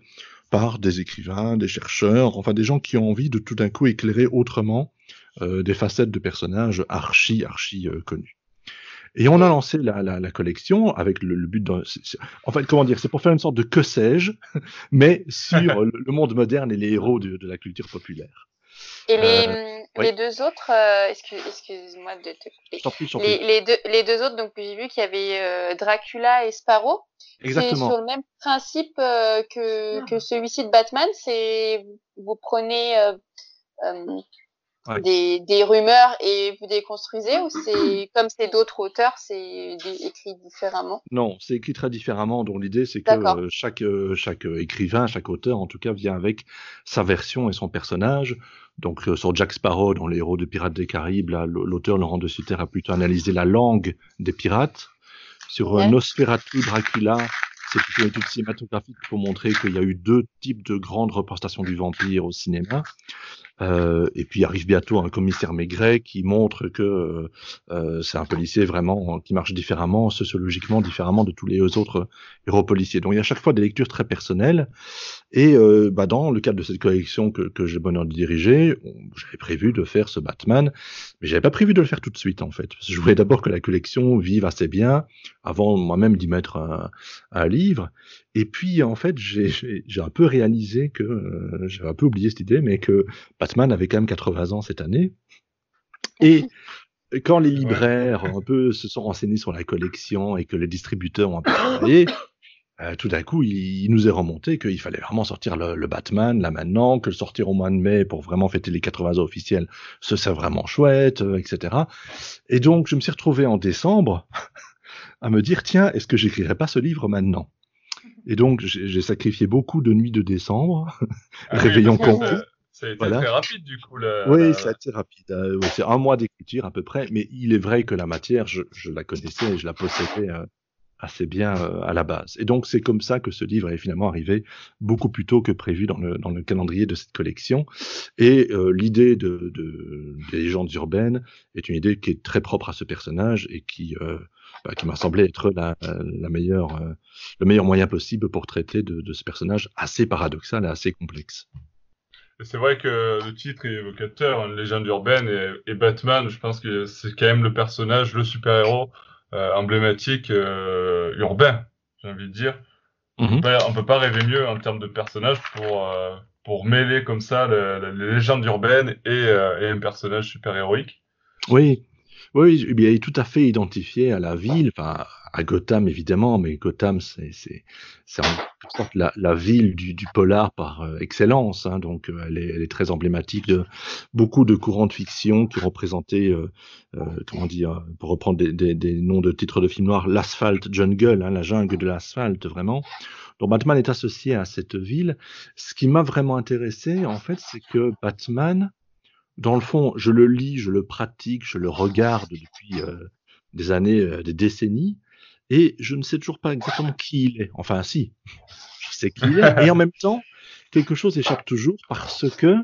par des écrivains, des chercheurs, enfin des gens qui ont envie de tout d'un coup éclairer autrement euh, des facettes de personnages archi, archi euh, connus. Et on a lancé la, la, la collection avec le, le but de, en fait, comment dire, c'est pour faire une sorte de que sais-je, mais sur le, le, monde moderne et les héros de, de la culture populaire. Et les, euh, les oui. deux autres, euh, excuse-moi de te couper. Les, les, deux, les deux autres, donc j'ai vu qu'il y avait euh, Dracula et Sparrow. Exactement. C'est sur le même principe euh, que, ah. que celui-ci de Batman. C'est vous prenez euh, euh, ouais. des, des rumeurs et vous déconstruisez ou c'est comme c'est d'autres auteurs, c'est écrit différemment? Non, c'est écrit très différemment. Donc l'idée c'est que euh, chaque euh, chaque écrivain, chaque auteur en tout cas vient avec sa version et son personnage. Donc euh, sur Jack Sparrow, dans les héros de Pirates des Caraïbes, l'auteur Laurent de Sutter a plutôt analysé la langue des pirates. Sur ouais. Nosferatu Dracula, c'est plutôt une étude cinématographique pour montrer qu'il y a eu deux types de grandes représentations du vampire au cinéma. Euh, et puis arrive bientôt un commissaire Maigret qui montre que euh, c'est un policier vraiment qui marche différemment, sociologiquement différemment de tous les autres héros policiers. Donc il y a à chaque fois des lectures très personnelles. Et euh, bah, dans le cadre de cette collection que, que j'ai bonheur de diriger, j'avais prévu de faire ce Batman, mais j'avais pas prévu de le faire tout de suite en fait. Je voulais d'abord que la collection vive assez bien avant moi-même d'y mettre un, un, livre. Et puis en fait, j'ai un peu réalisé que euh, j'avais un peu oublié cette idée, mais que Batman avait quand même 80 ans cette année. Et quand les libraires un peu se sont renseignés sur la collection et que les distributeurs ont un peu travaillé, euh, tout d'un coup, il, il, nous est remonté qu'il fallait vraiment sortir le, le, Batman là maintenant, que le sortir au mois de mai pour vraiment fêter les 80 ans officiels, ce serait vraiment chouette, euh, etc. Et donc, je me suis retrouvé en décembre à me dire, tiens, est-ce que j'écrirais pas ce livre maintenant? Et donc, j'ai sacrifié beaucoup de nuits de décembre, ah, réveillon complet. Ça a été voilà. très rapide du coup. Oui, la... ça a été rapide. Euh, ouais, c'est un mois d'écriture à peu près, mais il est vrai que la matière, je, je, la connaissais et je la possédais euh, assez bien euh, à la base. Et donc c'est comme ça que ce livre est finalement arrivé beaucoup plus tôt que prévu dans le, dans le calendrier de cette collection. Et euh, l'idée de, de, des légendes urbaines est une idée qui est très propre à ce personnage et qui, euh, bah, qui m'a semblé être la, la meilleure, le meilleur moyen possible pour traiter de, de ce personnage assez paradoxal et assez complexe. C'est vrai que le titre est évocateur, une légende urbaine et, et Batman, je pense que c'est quand même le personnage, le super-héros euh, emblématique euh, urbain, j'ai envie de dire. On ne mhm. peut pas rêver mieux en termes de personnage pour, euh, pour mêler comme ça les légendes urbaines et, et un personnage super-héroïque. Oui, oui, il est tout à fait identifié à la ville, enfin à Gotham évidemment, mais Gotham c'est en sorte la, la ville du, du polar par euh, excellence, hein, donc euh, elle, est, elle est très emblématique de beaucoup de courants de fiction qui représentaient, euh, euh comment dire, pour reprendre des, des, des, noms de titres de films noirs, l'asphalte jungle, hein, la jungle de l'asphalte vraiment. Donc Batman est associé à cette ville. Ce qui m'a vraiment intéressé en fait, c'est que Batman dans le fond, je le lis, je le pratique, je le regarde depuis euh, des années, euh, des décennies, et je ne sais toujours pas exactement qui il est. Enfin, si, je sais qui il est, et en même temps, quelque chose échappe toujours parce que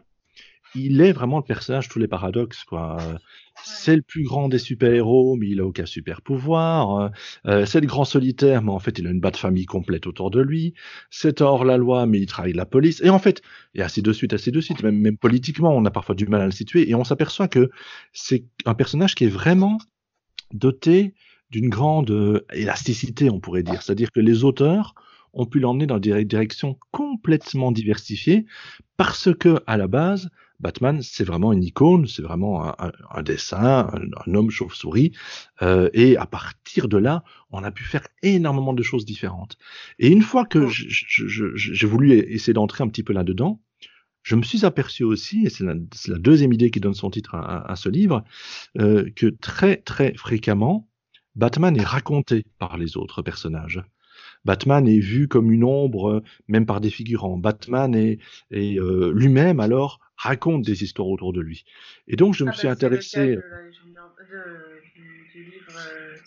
il est vraiment le personnage tous les paradoxes quoi. C'est le plus grand des super-héros, mais il a aucun super pouvoir. Euh, c'est le grand solitaire, mais en fait il a une batte famille complète autour de lui. C'est hors la loi, mais il travaille la police. Et en fait, et ainsi de suite, ainsi de suite. Même, même politiquement, on a parfois du mal à le situer, et on s'aperçoit que c'est un personnage qui est vraiment doté d'une grande euh, élasticité, on pourrait dire. C'est-à-dire que les auteurs ont pu l'emmener dans des directions complètement diversifiées parce que, à la base, Batman, c'est vraiment une icône, c'est vraiment un, un, dessin, un, homme chauve-souris, euh, et à partir de là, on a pu faire énormément de choses différentes. Et une fois que j'ai voulu essayer d'entrer un petit peu là-dedans, je me suis aperçu aussi, et c'est la, la, deuxième idée qui donne son titre à, à ce livre, euh, que très très fréquemment, Batman est raconté par les autres personnages. Batman est vu comme une ombre, même par des figurants. Batman est, est euh, lui-même alors raconte des histoires autour de lui. Et donc je me suis intéressé. Le du, livre euh,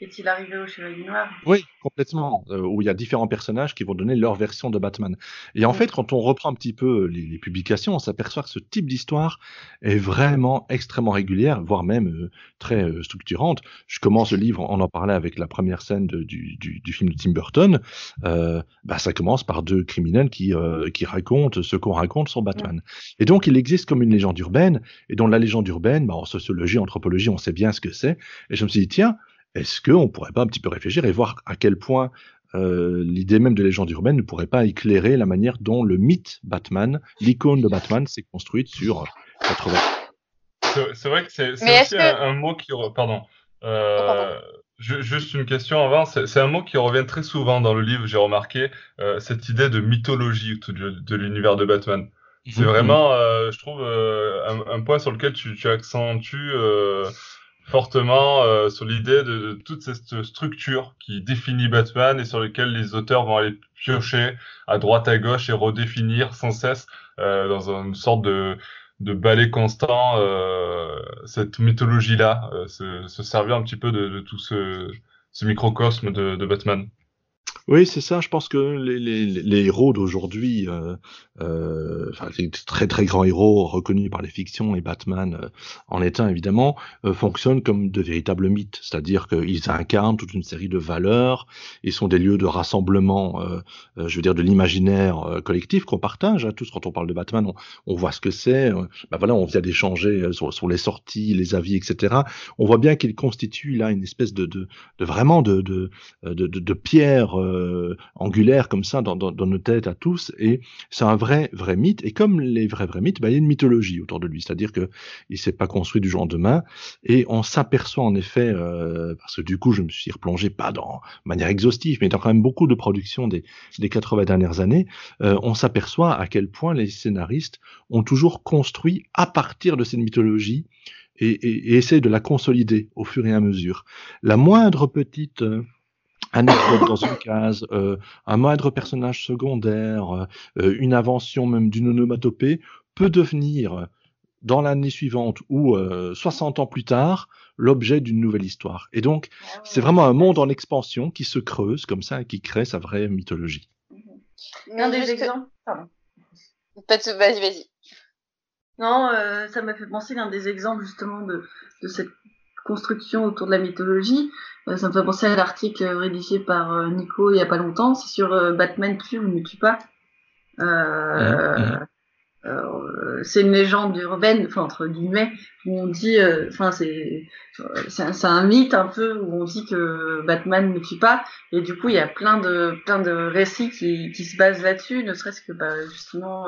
Qu'est-il arrivé au Chevalier Noir? Oui, complètement. Euh, où il y a différents personnages qui vont donner leur version de Batman. Et en fait, quand on reprend un petit peu les, les publications, on s'aperçoit que ce type d'histoire est vraiment extrêmement régulière, voire même euh, très euh, structurante. Je commence le livre, on en parlait avec la première scène de, du, du, du, film de Tim Burton. Euh, bah, ça commence par deux criminels qui, euh, qui racontent ce qu'on raconte sur Batman. Et donc, il existe comme une légende urbaine. Et dans la légende urbaine, bah, en sociologie, anthropologie, on sait bien ce que c'est. Et je me suis dit, tiens, est-ce qu'on pourrait pas un petit peu réfléchir et voir à quel point euh, l'idée même de légende urbaine ne pourrait pas éclairer la manière dont le mythe Batman, l'icône de Batman, s'est construite sur 80. C'est vrai que c'est aussi un, mot qui... Pardon. Euh, juste une question avant. C'est un mot qui revient très souvent dans le livre, j'ai remarqué, euh, cette idée de mythologie de, de l'univers de Batman. C'est mhm. vraiment, euh, je trouve, euh, un, un, point sur lequel tu, tu accentues fortement euh, sur l'idée de, toute cette structure qui définit Batman et sur lequel les auteurs vont aller piocher à droite à gauche et redéfinir sans cesse euh, dans une sorte de, de balai constant euh, cette mythologie-là, se, se, servir un petit peu de, de tout ce, ce microcosme de, de Batman. Oui, c'est ça. Je pense que les, héros d'aujourd'hui, euh, euh, enfin, les très très grands héros reconnus par les fictions et Batman euh, en est un évidemment, euh, fonctionnent comme de véritables mythes. C'est-à-dire qu'ils incarnent toute une série de valeurs. Ils sont des lieux de rassemblement, euh, je veux dire, de l'imaginaire collectif qu'on partage. Hein. Tous, quand on parle de Batman, on, voit ce que c'est. ben voilà, on vient d'échanger sur, les sorties, les avis, etc. On voit bien qu'il constitue là une espèce de, de, de vraiment de, de, de pierre euh, angulaire comme ça dans, nos têtes à tous. Et c'est un vrai, vrai mythe. Et comme les vrais, vrais mythes, bah, il y a une mythologie autour de lui. C'est-à-dire que il s'est pas construit du jour au lendemain. Et on s'aperçoit en effet, euh, parce que du coup, je me suis replongé pas dans manière exhaustive, mais dans quand même beaucoup de productions des, des 80 dernières années, euh, on s'aperçoit à quel point les scénaristes ont toujours construit à partir de cette mythologie et, et, essayent de la consolider au fur et à mesure. La moindre petite anecdote dans une case, euh, un moindre personnage secondaire, euh, une invention même d'une onomatopée peut devenir dans l'année suivante ou 60 ans plus tard l'objet d'une nouvelle histoire. Et donc, ah c'est vraiment un monde en expansion qui se creuse comme ça et qui crée sa vraie mythologie. Un des exemples. Vas-y, vas-y. Non, euh, ça m'a fait penser l'un des exemples justement de, de, cette construction autour de la mythologie. Euh, ça me fait penser à l'article rédigé par euh, Nico il y a pas longtemps. C'est sur Batman tue ou ne tue pas. c'est une légende urbaine, enfin entre guillemets, où on dit, enfin c'est c'est un, mythe un peu où on dit que Batman ne tue pas, et du coup il y a plein de plein de récits qui, qui se basent là-dessus, ne serait-ce que bah, justement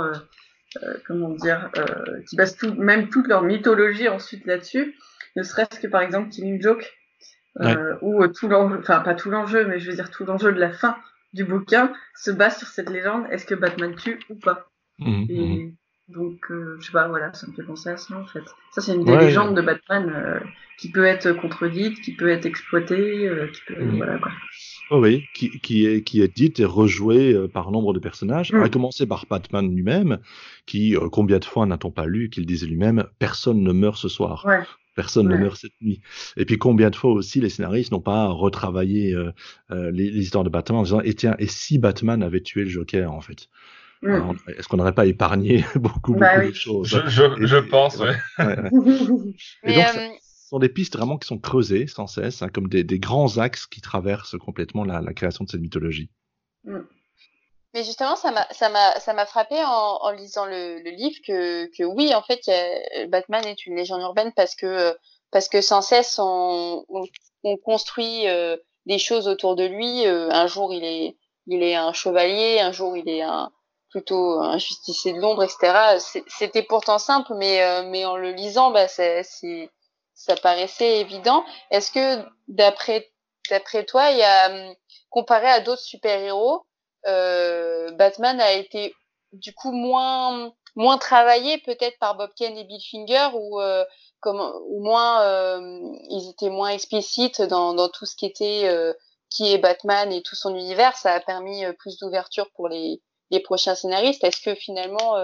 euh, comment dire, euh, qui basent tout, même toute leur mythologie ensuite là-dessus, ne serait-ce que par exemple Killing Joke, euh, où tout l'enjeu, enfin pas tout l'enjeu, mais je veux dire tout l'enjeu de la fin du bouquin se base sur cette légende, est-ce que Batman tue ou pas? Mmh, Et mmh. donc, je sais pas, voilà, ça me fait penser à ça en fait. Ça c'est une des légendes de Batman qui peut être contredite, qui peut être exploitée, qui peut, mmh. voilà quoi. Oh oui, qui, qui, est, qui est dite et rejouée euh, par nombre de personnages, à commencer par Batman lui-même, qui, euh, combien de fois n'a-t-on pas lu qu'il disait lui-même « personne ne meurt ce soir Personne ne meurt cette nuit. Et puis combien de fois aussi les scénaristes n'ont pas retravaillé euh, les, histoires de Batman en disant et tiens et si Batman avait tué le Joker en fait? Est-ce qu'on n'aurait pas épargné beaucoup, bah beaucoup de choses? Je, je, pense, ouais. et donc, sont des pistes vraiment qui sont creusées sans cesse, hein, comme des, grands axes qui traversent complètement la, création de cette mythologie. Mais justement, ça m'a frappé en, lisant le, livre que, oui, en fait, Batman est une légende urbaine parce que, parce que sans cesse on, construit euh, des choses autour de lui. Euh, un jour, il est, il est un chevalier, un jour, il est un, plutôt un justicier de l'ombre, etc. C'était pourtant simple, mais, euh, mais en le lisant, bah, c'est ça paraissait évident. Est-ce que d'après d'après toi, il y a comparé à d'autres super-héros, euh, Batman a été du coup moins moins travaillé peut-être par Bob Kane et Bill Finger ou euh, comme ou moins euh, ils étaient moins explicites dans, dans tout ce qui était euh, qui est Batman et tout son univers. Ça a permis euh, plus d'ouverture pour les les prochains scénaristes. Est-ce que finalement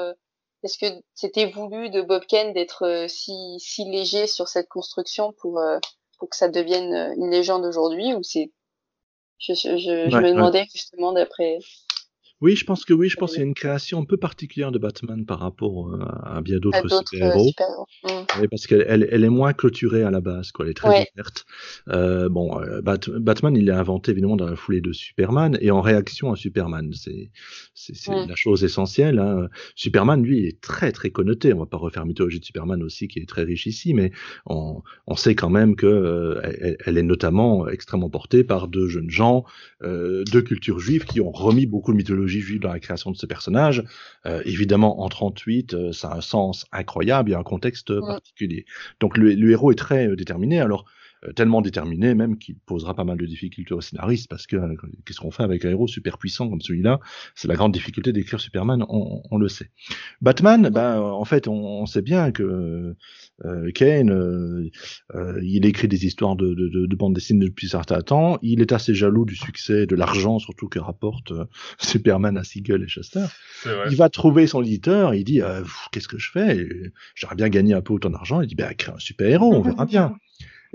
est-ce que c'était voulu de Bob Kane d'être euh, si, si léger sur cette construction pour, euh, pour que ça devienne euh, une légende aujourd'hui ou c'est je, je, je me demandais justement d'après oui, je pense que oui, je pense qu'il y a une création un peu particulière de Batman par rapport euh, à bien d'autres euh, super-héros. Mmh. parce qu'elle elle, est moins clôturée à la base, quoi. Elle est très ouverte. Euh, bon, euh, Batman, il est inventé évidemment dans la foulée de Superman et en réaction à Superman. C'est la chose essentielle. Hein. Superman, lui, est très très connoté. On va pas refaire mythologie de Superman aussi, qui est très riche ici, mais on, on sait quand même que elle, elle, est notamment extrêmement portée par deux jeunes gens de culture juive qui ont remis beaucoup de mythologie juive dans la création de ce personnage. Euh, évidemment, en 38, euh, ça a un sens incroyable, a un contexte particulier. Donc le, le, héros est très euh, déterminé. Alors tellement déterminé même qu'il posera pas mal de difficultés aux scénaristes parce que euh, qu'est-ce qu'on fait avec un héros super puissant comme celui-là? C'est la grande difficulté d'écrire Superman, on, on, le sait. Batman, ben en fait, on, on sait bien que euh, Kane, euh, il écrit des histoires de, de, de, de bande dessinée depuis un certain temps. Il est assez jaloux du succès, de l'argent surtout que rapporte Superman à Siegel et Shuster. Il va trouver son éditeur, il dit qu'est-ce que je fais? J'aurais bien gagné un peu autant d'argent. Il dit ben crée un super héros, on verra bien.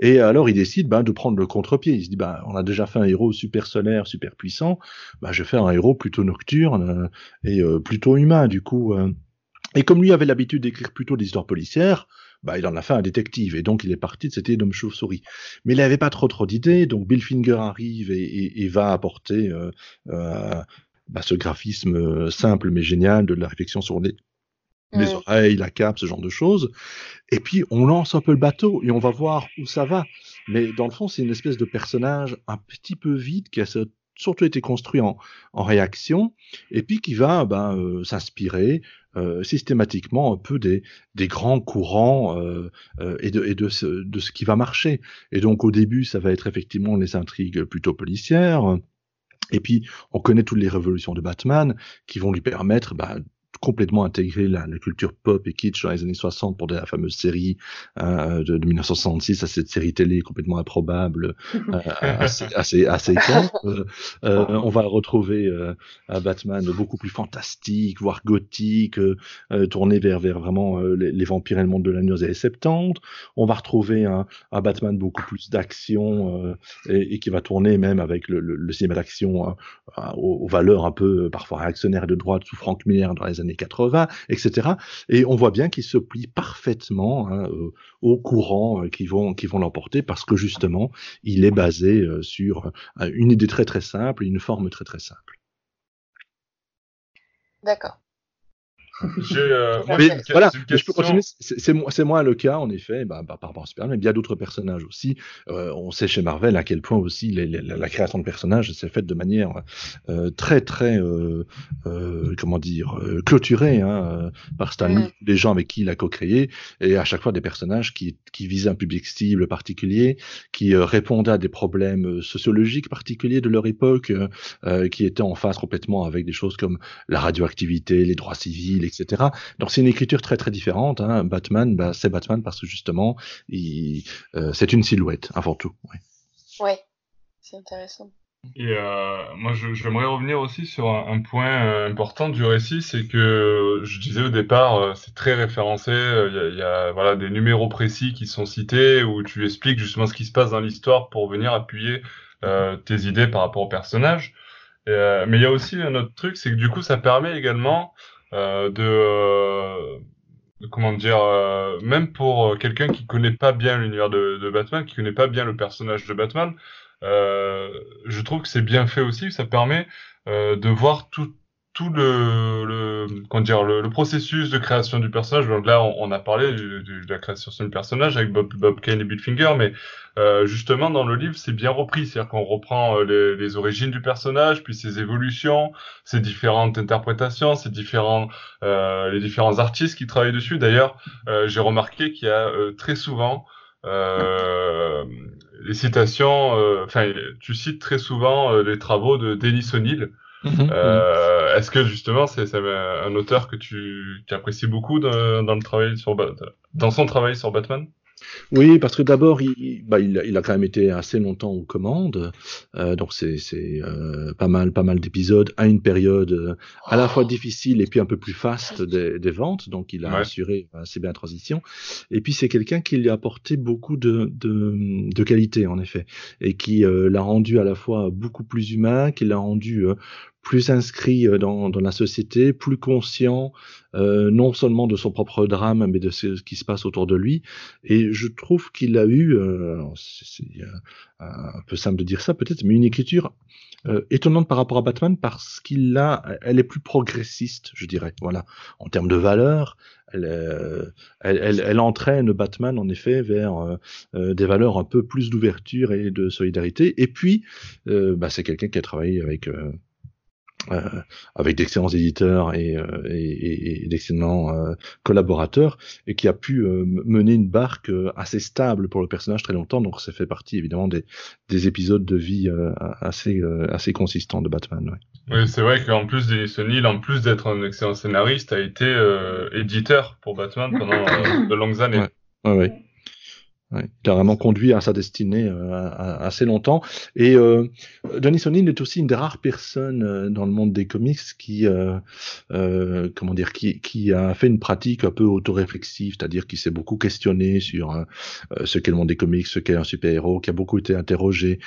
Et alors il décide ben, de prendre le contre-pied. Il se dit ben, on a déjà fait un héros super solaire, super puissant, ben, je vais faire un héros plutôt nocturne euh, et euh, plutôt humain du coup. Euh. Et comme lui avait l'habitude d'écrire plutôt des histoires policières, bah, il en a fait un détective, et donc il est parti de cette idée chauve-souris. Mais il n'avait pas trop trop d'idées, donc Bill Finger arrive et, va apporter ce graphisme simple mais génial de la réflexion sur les, les oreilles, la cape, ce genre de choses. Et puis on lance un peu le bateau et on va voir où ça va. Mais dans le fond, c'est une espèce de personnage un petit peu vide qui a surtout été construit en, en réaction et puis qui va ben, euh, s'inspirer euh, systématiquement un peu des, des grands courants euh, euh et, de, et de, ce, de ce qui va marcher. Et donc au début, ça va être effectivement les intrigues plutôt policières. Et puis, on connaît toutes les révolutions de Batman qui vont lui permettre bah, complètement intégré la, culture pop et kitsch dans les années 60 pour la fameuse série euh, de, de, 1966 à cette série télé complètement improbable, euh, assez, assez, assez euh, on va retrouver un Batman beaucoup plus fantastique, voire gothique, tourné vers, vers vraiment les, vampires et le monde de la nuit des années 70. On va retrouver un, un Batman beaucoup plus d'action et, et, qui va tourner même avec le, le, le cinéma d'action aux, aux, valeurs un peu parfois réactionnaires de droite sous Frank Miller dans les années 80, etc. Et on voit bien qu'il se plie parfaitement hein, euh, aux courants euh, qui vont qui vont l'emporter parce que justement il est basé euh, sur une idée très très simple, une forme très très simple. D'accord. Euh, voilà, je peux continuer. C'est moins le cas, en effet, bah, bah, par rapport à Superman, mais bien d'autres personnages aussi. Euh, on sait chez Marvel à quel point aussi la création de personnages s'est faite de manière euh, très, très, comment dire, clôturée hein, par Stanley, des gens avec qui il a co-créé, et à chaque fois des personnages qui, qui visaient un public cible particulier, qui répondaient à des problèmes sociologiques particuliers de leur époque, qui étaient en phase complètement avec des choses comme la radioactivité, les droits civils, etc. Donc c'est une écriture très très différente. Hein. Batman, bah, c'est Batman parce que justement, euh, c'est une silhouette avant tout. Oui, ouais, c'est intéressant. Et euh, moi, j'aimerais revenir aussi sur un, point euh, important du récit, c'est que je disais au départ, c'est très référencé. Il y, a, voilà des numéros précis qui sont cités où tu expliques justement ce qui se passe dans l'histoire pour venir appuyer tes idées par rapport au personnage. mais il y a aussi un autre truc, c'est que du coup, ça permet également de, comment dire, euh, même pour quelqu'un qui connaît pas bien l'univers de, Batman, qui connaît pas bien le personnage de Batman, je trouve que c'est bien fait aussi. Ça permet de voir tout, tout le, le, comment dire, le, processus de création du personnage. Donc là, on, a parlé de, la création du personnage avec Bob, Bob Kane et Bill Finger, mais euh, justement dans le livre, c'est bien repris. C'est-à-dire qu'on reprend euh, les, les, origines du personnage, puis ses évolutions, ses différentes interprétations, ses différents, euh, les différents artistes qui travaillent dessus. D'ailleurs, euh, j'ai remarqué qu'il y a euh, très souvent les citations, enfin, tu cites très souvent les travaux de Denis O'Neill. Euh, Est-ce que justement c'est un auteur que tu, tu apprécies beaucoup dans, dans le travail sur dans son travail sur Batman? Oui, parce que d'abord, il, bah, il, il, a quand même été assez longtemps aux commandes, euh, donc c'est euh, pas mal, pas mal d'épisodes à une période euh, à la fois difficile et puis un peu plus faste des, des ventes, donc il a assuré assez bien la transition. Et puis c'est quelqu'un qui lui a apporté beaucoup de, de, de qualité en effet, et qui l'a rendu à la fois beaucoup plus humain, qui l'a rendu plus inscrit euh, dans, la société, plus conscient euh, non seulement de son propre drame, mais de ce, qui se passe autour de lui. Et je trouve qu'il a eu, euh, c'est un peu simple de dire ça peut-être, mais une écriture étonnante par rapport à Batman parce qu'il a, elle est plus progressiste, je dirais. Voilà, en termes de valeurs, elle, elle, entraîne Batman en effet vers des valeurs un peu plus d'ouverture et de solidarité. Et puis, bah, c'est quelqu'un qui a travaillé avec euh, avec d'excellents éditeurs et, euh, et, et d'excellents euh, collaborateurs et qui a pu mener une barque assez stable pour le personnage très longtemps. Donc ça fait partie évidemment des, des épisodes de vie assez assez consistants de Batman ouais. oui c'est vrai qu'en plus Denis O'Neill en plus d'être un excellent scénariste a été éditeur pour Batman pendant de longues années. Ouais, ouais, ouais. Il a conduit à sa destinée euh, assez longtemps. Et euh, Johnny est aussi une des rares personnes euh, dans le monde des comics qui, euh, euh comment dire, qui, qui, a fait une pratique un peu autoréflexive, c'est-à-dire qui s'est beaucoup questionné sur euh, ce qu'est le monde des comics, ce qu'est un super-héros, qui a beaucoup été interrogé,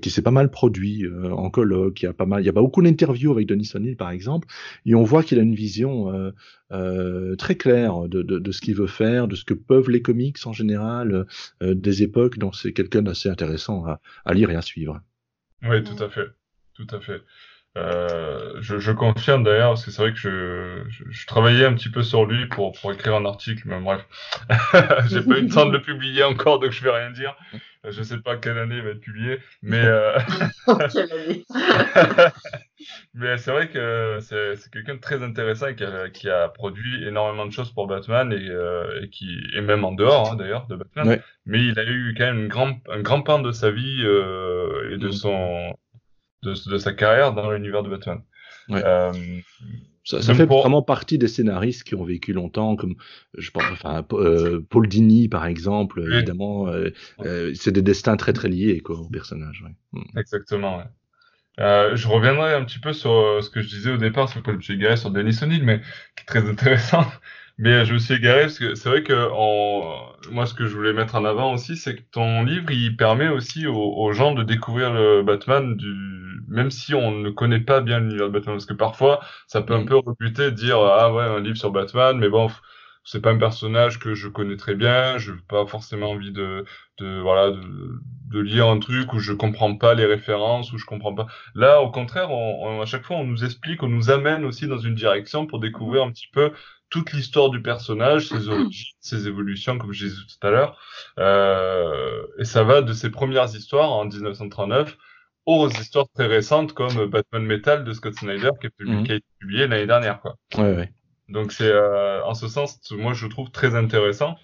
qui s'est pas mal produit en colloque, qui a pas mal, il y a beaucoup d'interviews avec Denis O'Neill par exemple, et on voit qu'il a une vision très claire de, de, de ce qu'il veut faire, de ce que peuvent les comics en général des époques, donc c'est quelqu'un d'assez intéressant à, à, lire et à suivre. Oui, tout à fait, tout à fait. Euh, je, je, confirme d'ailleurs, parce que c'est vrai que je, je, je, travaillais un petit peu sur lui pour, pour écrire un article, mais bref, j'ai pas eu le temps de le publier encore, donc je vais rien dire. Je sais pas quelle année il va être publié, mais euh... mais c'est vrai que c'est quelqu'un de très intéressant et qui a, qui a, produit énormément de choses pour Batman et, euh, et qui et même en dehors hein, d'ailleurs de Batman. Ouais. Mais il a eu quand même une grand, un grand pan de sa vie euh, et de mm. son de, de, sa carrière dans l'univers de Batman. Ouais. Euh, Ça, ça fait vraiment partie des scénaristes qui ont vécu longtemps, comme je pense, enfin euh, Paul Dini par exemple, évidemment, euh, c'est des destins très très liés quoi, au personnage. Ouais. Mm. Exactement. Ouais. Euh, je reviendrai un petit peu sur ce que je disais au départ, sur le suis égaré sur Denis O'Neill, mais qui est très intéressant. Mais je me suis égaré parce que c'est vrai que en... moi, ce que je voulais mettre en avant aussi, c'est que ton livre, il permet aussi aux, aux, gens de découvrir le Batman du, même si on ne connaît pas bien l'univers de Batman, parce que parfois, ça peut un mm. peu rebuter de dire ah ouais un livre sur Batman, mais bon, c'est pas un personnage que je connais très bien, je n'ai pas forcément envie de, de voilà de, de, lire un truc où je comprends pas les références où je comprends pas. Là, au contraire, on, à chaque fois, on nous explique, on nous amène aussi dans une direction pour découvrir un petit peu toute l'histoire du personnage, ses origines, ses évolutions, comme je disais tout à l'heure. Euh, et ça va de ses premières histoires en 1939 aux histoires très récentes comme Batman Metal de Scott Snyder qui, est publié, mhm. qui a été publié l'année dernière. Quoi. Ouais, ouais. Donc c'est euh, en ce sens, moi je trouve très intéressant.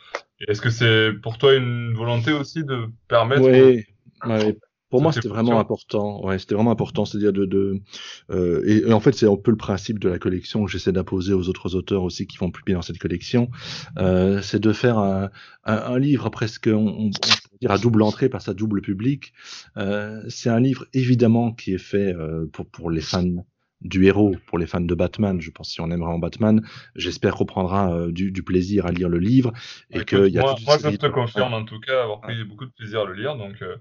Est-ce que c'est pour toi une volonté aussi de permettre ouais, pour moi, c'était vraiment important. Ouais, c'était vraiment important, c'est-à-dire de, de euh, et, en fait, c'est un peu le principe de la collection que j'essaie d'imposer aux autres auteurs aussi qui vont publier dans cette collection, euh, c'est de faire un, un, un, livre presque, on, on, peut dire à double entrée par sa double public. Euh, c'est un livre évidemment qui est fait euh, pour pour les fans du héros pour les fans de Batman. Je pense si on aime vraiment Batman, j'espère qu'on prendra euh, du, du, plaisir à lire le livre et que y a moi, moi je te confirme en tout cas avoir pris beaucoup de plaisir à le lire donc. Euh,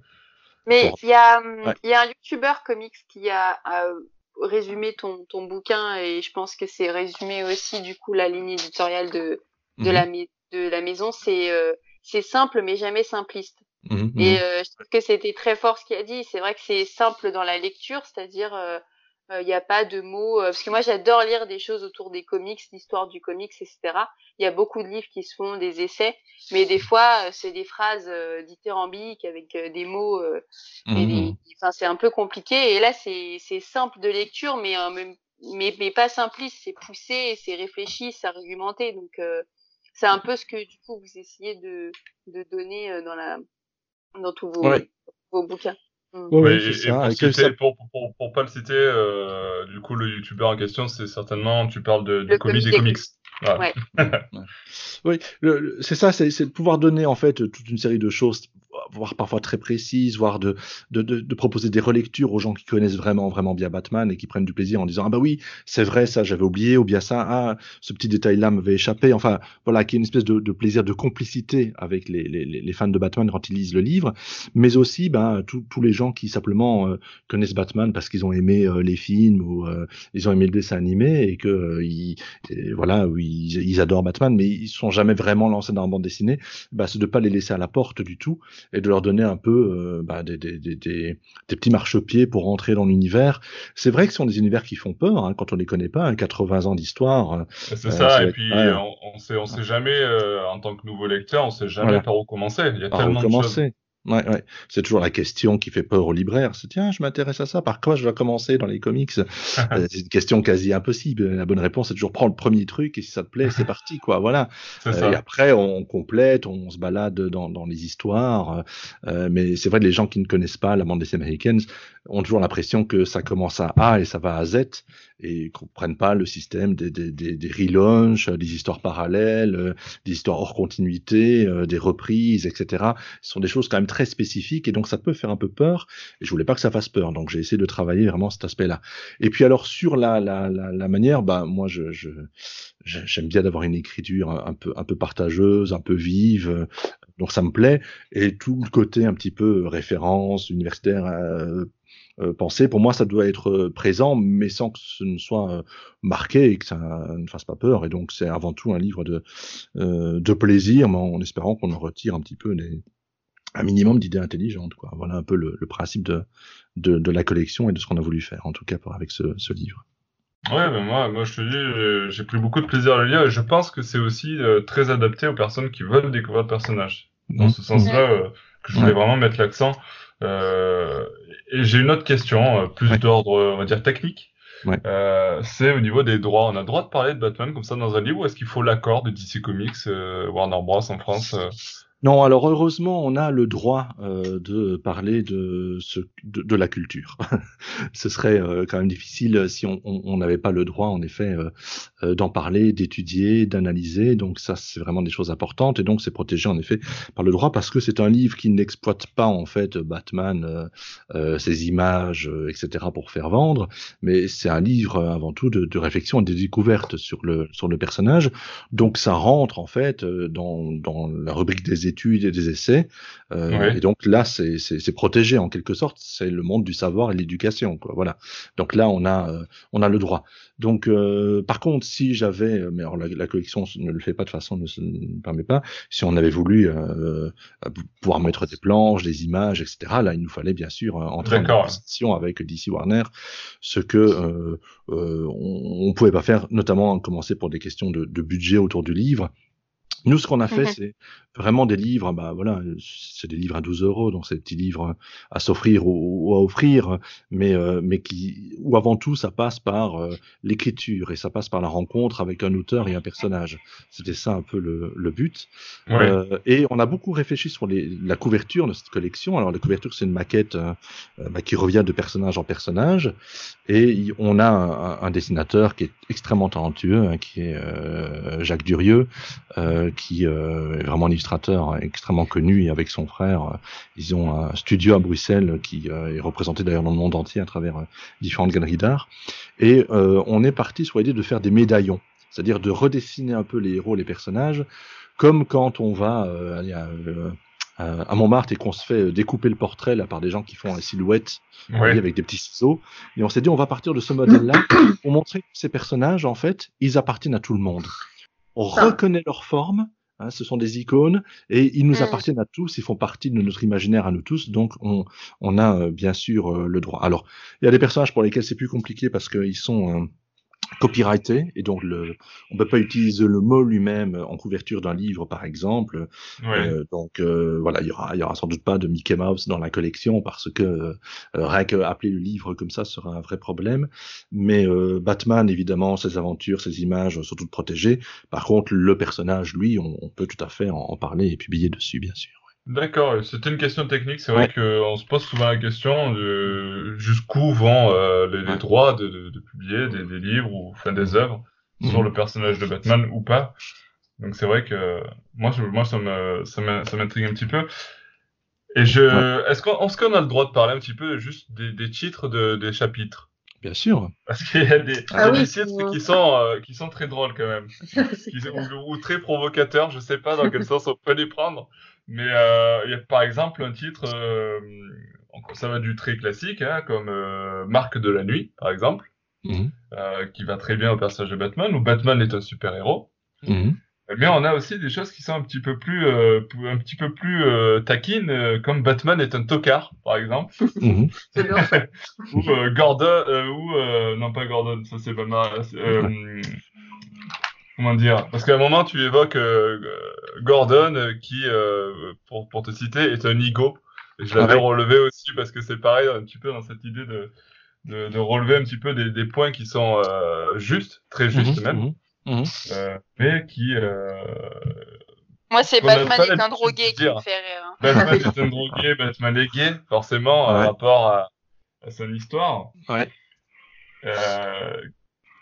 mais il y, a, hum, y a un YouTuber comics qui a, résumé ton, ton bouquin et je pense que c'est résumé aussi du coup la ligne éditoriale de, de, la, mhm. de la maison. C'est euh, c'est simple mais jamais simpliste. Mhm, et mhm. euh, je trouve que c'était très fort ce qu'il a dit. C'est vrai que c'est simple dans la lecture, c'est-à-dire euh, il euh, n'y a pas de mots. Euh, parce que moi, j'adore lire des choses autour des comics, l'histoire du comics, etc. Il y a beaucoup de livres qui se font, des essais, mais des fois, euh, c'est des phrases dithyrambiques avec des mots. Mmh. Enfin, c'est un peu compliqué. Et là, c'est simple de lecture, mais, mais, mais pas simpliste. C'est poussé, c'est réfléchi, c'est argumenté. Donc, c'est un peu ce que du coup vous essayez de, de donner dans la dans tous vos, vos bouquins. Oui, et, pour, pour, pour, pas le citer, euh, du coup, le youtubeur en question, c'est certainement, tu parles de, du comics des comics. Ouais. oui, c'est ça, c'est de pouvoir donner en fait toute une série de choses voire parfois très précises, voire de, de, de, de, proposer des relectures aux gens qui connaissent vraiment, vraiment bien Batman et qui prennent du plaisir en disant Ah bah oui, c'est vrai, ça j'avais oublié, ou bien ça, ah, ce petit détail-là m'avait échappé. Enfin, voilà, qui est une espèce de, de plaisir de complicité avec les, les, les, fans de Batman quand ils lisent le livre, mais aussi ben, tous les gens qui simplement euh, connaissent Batman parce qu'ils ont aimé euh, les films ou euh, ils ont aimé le dessin animé et que ils, voilà, ils, ils, adorent Batman, mais ils sont jamais vraiment lancés dans la bande dessinée. Bah, c'est de pas les laisser à la porte du tout et de leur donner un peu euh, bah, des, des, des, des, petits marchepieds pour rentrer dans l'univers. C'est vrai que ce sont des univers qui font peur hein, quand on les connaît pas, hein, 80 ans d'histoire. Euh, c'est ça, et puis on, on sait, on sait jamais, euh, en tant que nouveau lecteur, on sait jamais par où commencer. Il y a tellement de choses. Ouais, ouais. C'est toujours la question qui fait peur aux libraires. C'est tiens, je m'intéresse à ça. Par quoi je dois commencer dans les comics? Euh, C'est une question quasi impossible. La bonne réponse, c'est toujours prendre le premier truc et si ça te plaît, c'est parti, quoi. Voilà. Euh, et après, on complète, on se balade dans, dans les histoires. Euh, mais c'est vrai que les gens qui ne connaissent pas la bande dessinée américaine ont toujours l'impression que ça commence à A et ça va à Z et comprennent pas le système des, des, des, des relaunchs, des histoires parallèles, des histoires hors continuité, des reprises, etc. Ce sont des choses quand même très spécifiques et donc ça peut faire un peu peur. Et je voulais pas que ça fasse peur, donc j'ai essayé de travailler vraiment cet aspect-là. Et puis alors sur la, la, la, la manière, bah moi je, je j'aime bien d'avoir une écriture un peu un peu partageuse, un peu vive, donc ça me plaît. Et tout le côté un petit peu référence universitaire, euh, euh, penser. Pour moi, ça doit être euh, présent, mais sans que ce ne soit euh, marqué et que ça ne fasse pas peur. Et donc, c'est avant tout un livre de, de plaisir, mais en espérant qu'on en retire un petit peu des, un minimum d'idées intelligentes. Quoi. Voilà un peu le, principe de, de, de, la collection et de ce qu'on a voulu faire, en tout cas pour, avec ce, ce livre. Ouais, ben moi, moi je te dis, j'ai pris beaucoup de plaisir à le lire et je pense que c'est aussi très adapté aux personnes qui veulent découvrir le personnage. Dans mmh. ce sens-là, que je voulais vraiment mettre l'accent. Euh, et j'ai une autre question, euh, plus d'ordre, on va dire, technique. Ouais. Euh, c'est au niveau des droits. On a le droit de parler de Batman comme ça dans un livre ou est-ce qu'il faut l'accord de DC Comics, euh, Warner Bros en France Non, alors heureusement, on a le droit euh, de parler de, ce, de, la culture. ce serait euh, quand même difficile si on n'avait pas le droit, en effet, euh, euh, d'en parler, d'étudier, d'analyser. Donc ça, c'est vraiment des choses importantes. Et donc, c'est protégé, en effet, par le droit parce que c'est un livre qui n'exploite pas, en fait, Batman, ses images, etc., pour faire vendre. Mais c'est un livre, avant tout, de, de réflexion et de découverte sur le, sur le personnage. Donc, ça rentre, en fait, dans, dans la rubrique des études et des essais. Euh, Et donc là, c'est protégé en quelque sorte. C'est le monde du savoir et de l'éducation. Voilà. Donc là, on a, euh, on a le droit. Donc, euh, par contre, si j'avais, mais alors la, collection ne le fait pas de façon, ne se ne permet pas. Si on avait voulu pouvoir mettre des planches, des images, etc. Là, il nous fallait bien sûr entrer en conversation avec DC Warner, ce que on, on pouvait pas faire, notamment commencer pour des questions de, de budget autour du livre. Nous, ce qu'on a fait, mmh c'est vraiment des livres, bah voilà, c'est des livres à 12 euros, donc c'est des petits livres à s'offrir ou, à offrir, mais euh, mais qui, où avant tout, ça passe par euh, l'écriture et ça passe par la rencontre avec un auteur et un personnage. C'était ça un peu le, le but. Euh, et on a beaucoup réfléchi sur les, la couverture de cette collection. Alors la couverture, c'est une maquette bah, qui revient de personnage en personnage, et on a un, un dessinateur qui est extrêmement talentueux, hein, qui est Jacques Durieux, qui est vraiment un illustrateur extrêmement connu et avec son frère, euh, ils ont un studio à Bruxelles qui euh, est représenté d'ailleurs dans le monde entier à travers euh, différentes galeries d'art. Et on est parti sur l'idée de faire des médaillons, c'est-à-dire de redessiner un peu les héros, les personnages, comme quand on va aller à, Montmartre et qu'on se fait découper le portrait là par des gens qui font la silhouette avec des petits ciseaux. Et on s'est dit on va partir de ce modèle-là pour montrer que ces personnages en fait ils appartiennent à tout le monde. On reconnaît leur forme, Hein, ce sont des icônes et ils nous mmh. appartiennent à tous, ils font partie de notre imaginaire à nous tous, donc on, on a euh, bien sûr euh, le droit. Alors, il y a des personnages pour lesquels c'est plus compliqué parce qu'ils sont euh, copyrighté et donc le, on peut pas utiliser le mot lui-même en couverture d'un livre par exemple. Euh, donc euh, voilà, il y aura, il y aura sans doute pas de Mickey Mouse dans la collection parce que euh, rien que appeler le livre comme ça sera un vrai problème. Mais Batman évidemment, ses aventures, ses images sont toutes protégées. Par contre, le personnage, lui, on, on peut tout à fait en parler et publier dessus, bien sûr. D'accord, c'était une question technique. C'est vrai qu'on se pose souvent la question de jusqu'où vont euh, les, droits de, de, de publier des, des, livres ou enfin des œuvres sur mhm. le personnage de Batman ou pas. Donc c'est vrai que moi, je, moi ça m'intrigue un petit peu. Et je, est-ce qu'on est a le droit de parler un petit peu juste des, des titres de, des chapitres? Bien sûr. Parce qu'il y a des, ah des titres qui sont euh, qui sont très drôles quand même, qui, ou, ou, très provocateurs. Je sais pas dans quel sens on peut les prendre. Mais euh, il y a par exemple un titre, euh, ça va du très classique, hein, comme euh, Marque de la nuit, par exemple, mhm. euh, qui va très bien au personnage de Batman, où Batman est un super-héros. Eh bien, on a aussi des choses qui sont un petit peu plus, euh, un petit peu plus euh, taquines, euh, comme Batman est un tocard, par exemple. Mmh. ou Gordon, ou non pas Gordon, ça c'est pas mal comment dire? Parce qu'à un moment, tu évoques euh, Gordon, euh, qui, euh, pour, pour te citer, est un ego. Et je l'avais relevé aussi parce que c'est pareil, un petit peu dans cette idée de, de, de relever un petit peu des, des points qui sont justes, très justes mhm, même, mhm, mhm. mais qui. Moi, c'est Batman est un drogué qui me fait rire. Hein. Batman est un drogué, Batman est gay, forcément, par rapport à, à, son histoire. Ouais.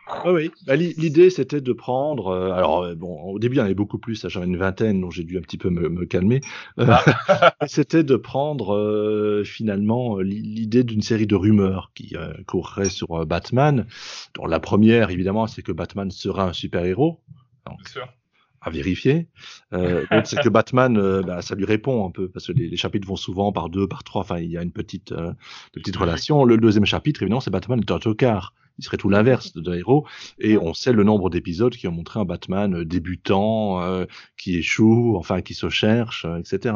Euh, ah oui, bah, l'idée c'était de prendre. Euh, alors euh, bon, au début il y en avait beaucoup plus, j'avais une vingtaine, donc j'ai dû un petit peu me, me calmer. Euh, ah. c'était de prendre finalement l'idée d'une série de rumeurs qui courraient sur Batman. Dont la première, évidemment, c'est que Batman sera un super héros. Bien sûr à vérifier. Euh, c'est que Batman, bah, ça lui répond un peu parce que les, les, chapitres vont souvent par deux, par trois. Enfin, il y a une petite, euh, petite relation. Le deuxième chapitre, évidemment, c'est Batman est un tocard il serait tout l'inverse de héros. Et on sait le nombre d'épisodes qui ont montré un Batman euh, débutant, euh, qui échoue, enfin qui se cherche, euh, etc.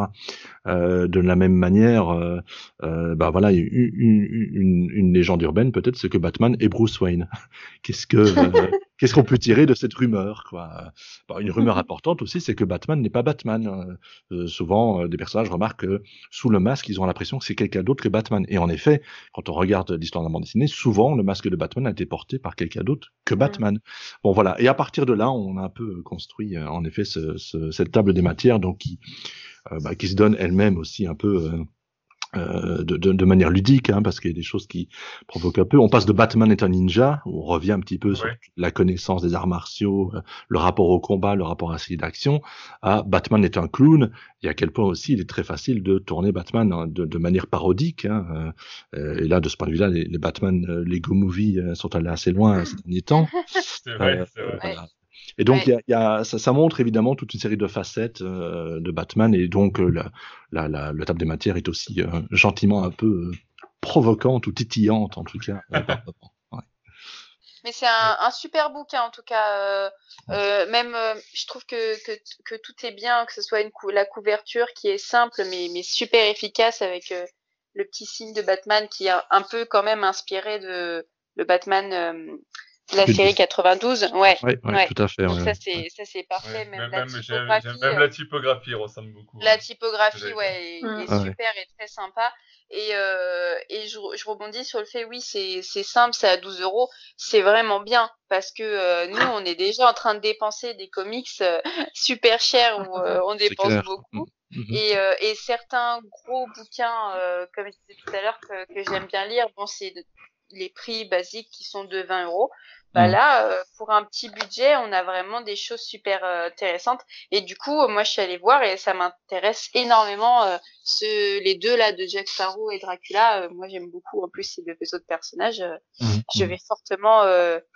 Euh, de la même manière, euh, bah voilà, une, une, une légende urbaine peut-être, c'est que Batman est Bruce Wayne. Qu'est-ce que qu'est-ce qu'on peut tirer de cette rumeur quoi? Une rumeur importante aussi, c'est que Batman n'est pas Batman. Euh, souvent, des personnages remarquent que sous le masque, ils ont l'impression que c'est quelqu'un d'autre que Batman. Et en effet, quand on regarde l'histoire de la bande dessinée, souvent le masque de Batman a été porté par quelqu'un d'autre que Batman. Bon voilà. Et à partir de là, on a un peu construit en effet ce, ce, cette table des matières, donc qui bah, qui se donne elle-même aussi un peu euh, de, de, de, manière ludique, hein, parce qu'il y a des choses qui provoquent un peu. On passe de Batman est un ninja, où on revient un petit peu sur la connaissance des arts martiaux, euh, le rapport au combat, le rapport à la d'action, à Batman est un clown, et à quel point aussi il est très facile de tourner Batman hein, de, de, manière parodique. Hein, euh, et là, de ce point de vue-là, les, les, Batman Lego Movie sont allés assez loin ces derniers temps. c'est vrai, c'est vrai. Voilà. Et donc, il y a, ça, ça, montre évidemment toute une série de facettes euh, de Batman, et donc euh, la, la, la, le table des matières est aussi euh, gentiment un peu provocante ou titillante en tout cas. ouais. Mais c'est un, un, super bouquin en tout cas. même, je trouve que, que, que, tout est bien, que ce soit une la couverture qui est simple mais, mais super efficace avec le petit signe de Batman qui est un peu quand même inspiré de le Batman la série 92, ouais. Ouais, ouais, tout à fait. Donc ça c'est ça c'est parfait. même, même, la typographie, même la typographie ressemble beaucoup. La typographie, ouais, est, est super et très sympa. Et, euh, et je, je, rebondis sur le fait, oui, c'est simple, c'est à 12 euros, c'est vraiment bien parce que euh, nous, on est déjà en train de dépenser des comics euh, super chers où euh, on dépense beaucoup. Mmh. Mmh. Et, euh, et, certains gros bouquins, comme je disais tout à l'heure, que, que j'aime bien lire, bon, c'est les prix basiques qui sont de 20 euros. Bah mm. là, euh, pour un petit budget, on a vraiment des choses super euh, intéressantes. Et du coup, moi, je suis allée voir et ça m'intéresse énormément. Euh, ce, les deux là de Jack Sparrow et Dracula, moi, j'aime beaucoup. En plus, ces deux autres personnages. Mm. Je vais fortement,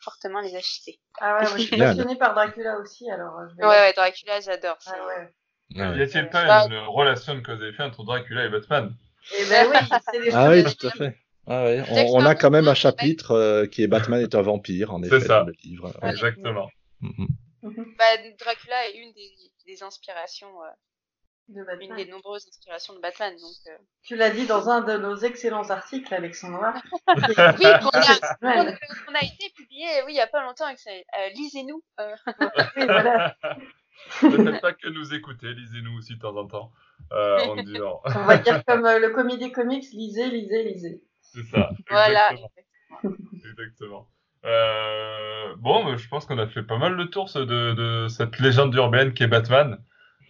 fortement les acheter. Ah ouais, moi, je suis passionnée par Dracula aussi. Alors, je vais... ouais, ouais, Dracula, j'adore. Ah ouais. Y a-t-il pas une relation que vous avez fait entre Dracula et Batman Eh ben oui, c'est des Ah oui, tout à fait. Ah ouais. on, on, a quand même un chapitre euh, qui est Batman est un vampire, en effet, ça. dans le livre. Ouais. Exactement. Mm -hmm. bah, Dracula est une des, des inspirations, euh, de une des nombreuses inspirations de Batman. Donc, euh... Tu l'as dit dans un de nos excellents articles, Alexandra. oui, qu'on a, on a, été publié, oui, il n'y a pas longtemps. Euh, lisez-nous. Euh. oui, voilà. ne faites pas que nous écouter, lisez-nous aussi de temps en temps. Euh, on, dit, on va dire comme le comédie comics, lisez, lisez, lisez. C'est ça. voilà. Exactement. Euh, bon, bah, je pense qu'on a fait pas mal le tour de, de cette légende urbaine qui est Batman.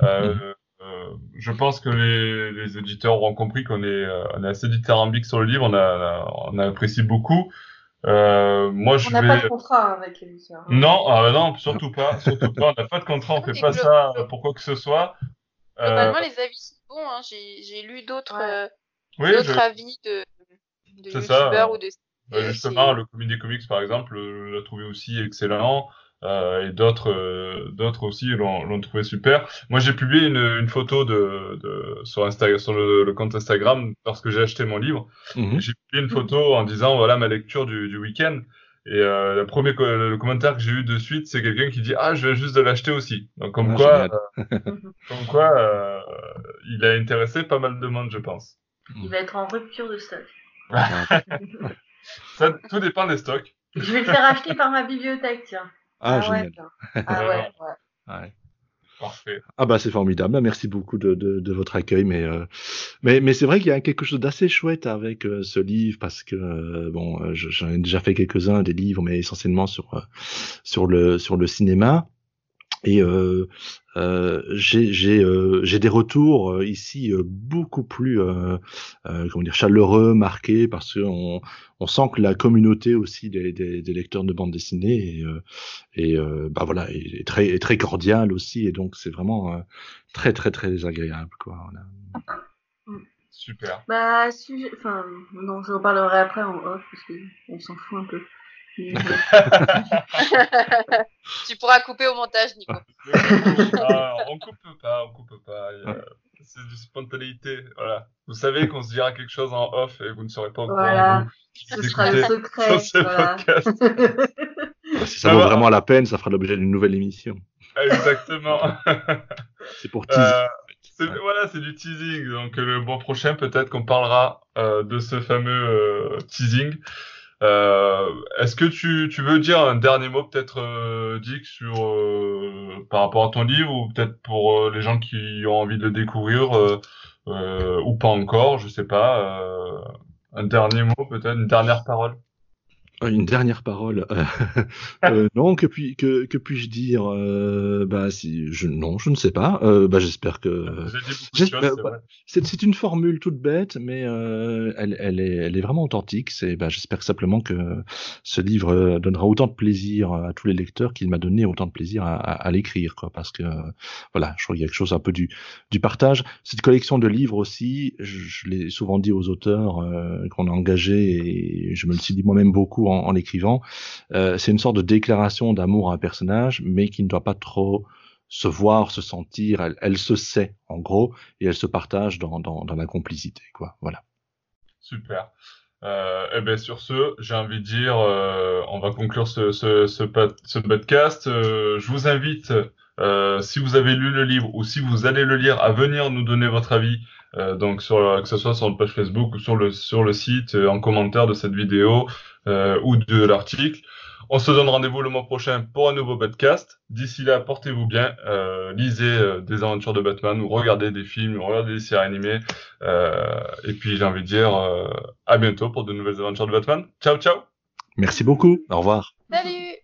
Euh, euh, je pense que les, les auditeurs auront compris qu'on est, euh, on est assez dithyrambique sur le livre, on a, on a apprécié beaucoup. Euh, moi, je on n'a vais... pas de contrat avec l'éditeur. Hein. Non, ah, non, surtout pas, surtout pas. On n'a pas de contrat, on fait pas ça pour quoi que ce soit. Globalement, les avis sont bons. Hein. J'ai lu d'autres ouais. oui, je... avis de, de youtubeurs ou de bah, justement, le Comédie Comics, par exemple, l'a trouvé aussi excellent. Euh, et d'autres euh, d'autres aussi l'ont trouvé super. Moi, j'ai publié une, une photo de, de sur Instagram, sur le, le, compte Instagram lorsque j'ai acheté mon livre. -hmm. J'ai publié une photo en disant voilà ma lecture du, du week-end. Et euh, le premier co le commentaire que j'ai eu de suite, c'est quelqu'un qui dit ah je viens juste de l'acheter aussi. Donc comme Ah, quoi, euh, comme quoi, euh, il a intéressé pas mal de monde, je pense. Il va être en rupture de stock. Ça, tout dépend des stocks. Je vais le faire acheter par ma bibliothèque, tiens. Ah, ouais, génial. ah ouais, ouais. Ouais. Parfait. Ah bah c'est formidable. Bah, Merci beaucoup de, de, de votre accueil, mais euh, mais mais c'est vrai qu'il y a quelque chose d'assez chouette avec euh, ce livre parce que euh, bon, je- j'en ai déjà fait quelques-uns des livres, mais essentiellement sur euh, sur le sur le cinéma. Et euh, euh, j'ai j'ai euh, j'ai des retours euh, ici euh, beaucoup plus euh, euh, comment dire chaleureux, marqués parce que on, sent que la communauté aussi des, des, des lecteurs de bande dessinée et, euh, et euh, bah voilà est, est très est très cordiale aussi et donc c'est vraiment euh, très très très agréable quoi. Voilà. Super. Bah, sujet... Enfin, non, je reparlerai après en off parce qu'on s'en fout un peu. Tu pourras couper au montage, Nico. Ah, on coupe pas, on coupe pas. C'est du spontanéité. Voilà. Vous savez qu'on se dira quelque chose en off et vous ne saurez pas au. Voilà. ce sera le écoutez secret. sur ce voilà. podcast. Si ça vaut vraiment la peine, ça fera l'objet d'une nouvelle émission. Exactement. C'est pour teaser. Euh, c'est- voilà, c'est du teasing. Donc euh, le mois prochain, peut-être qu'on parlera euh, de ce fameux euh, teasing. Est-ce que tu, tu veux dire un dernier mot, peut-être, euh, Dick, sur euh, par rapport à ton livre, ou peut-être pour euh, les gens qui ont envie de le découvrir, euh, euh, ou pas encore, je sais pas. un dernier mot, peut-être, une dernière parole? Euh, une dernière parole. Euh, euh, non, que, puis, que, que puis-je dire Bah si, je, non, je ne sais pas. bah j'espère que. C'est une formule toute bête, mais elle, elle, est, elle est vraiment authentique. C'est, bah, j'espère simplement que ce livre donnera autant de plaisir à tous les lecteurs qu'il m'a donné autant de plaisir à, à, l'écrire, quoi. Parce que voilà, je crois qu'il y a quelque chose un peu du, du partage. Cette collection de livres aussi, je, je l'ai souvent dit aux auteurs qu'on a engagés et je me le suis dit moi-même beaucoup en, l'écrivant, euh, c'est une sorte de déclaration d'amour à un personnage, mais qui ne doit pas trop se voir, se sentir. Elle, se sait, en gros, et elle se partage dans, la complicité, quoi. Voilà. Super. Euh, et eh bien sur ce, j'ai envie de dire, euh, on va conclure ce, podcast. je vous invite, si vous avez lu le livre ou si vous allez le lire, à venir nous donner votre avis euh, donc sur que ce soit sur le page Facebook ou sur le sur le site euh, en commentaire de cette vidéo euh, ou de l'article. On se donne rendez-vous le mois prochain pour un nouveau podcast. D'ici là, portez-vous bien, lisez des aventures de Batman ou regardez des films, ou regardez des séries animées. et puis j'ai envie de dire à bientôt pour de nouvelles aventures de Batman. Ciao ciao. Merci beaucoup. Au revoir. Salut.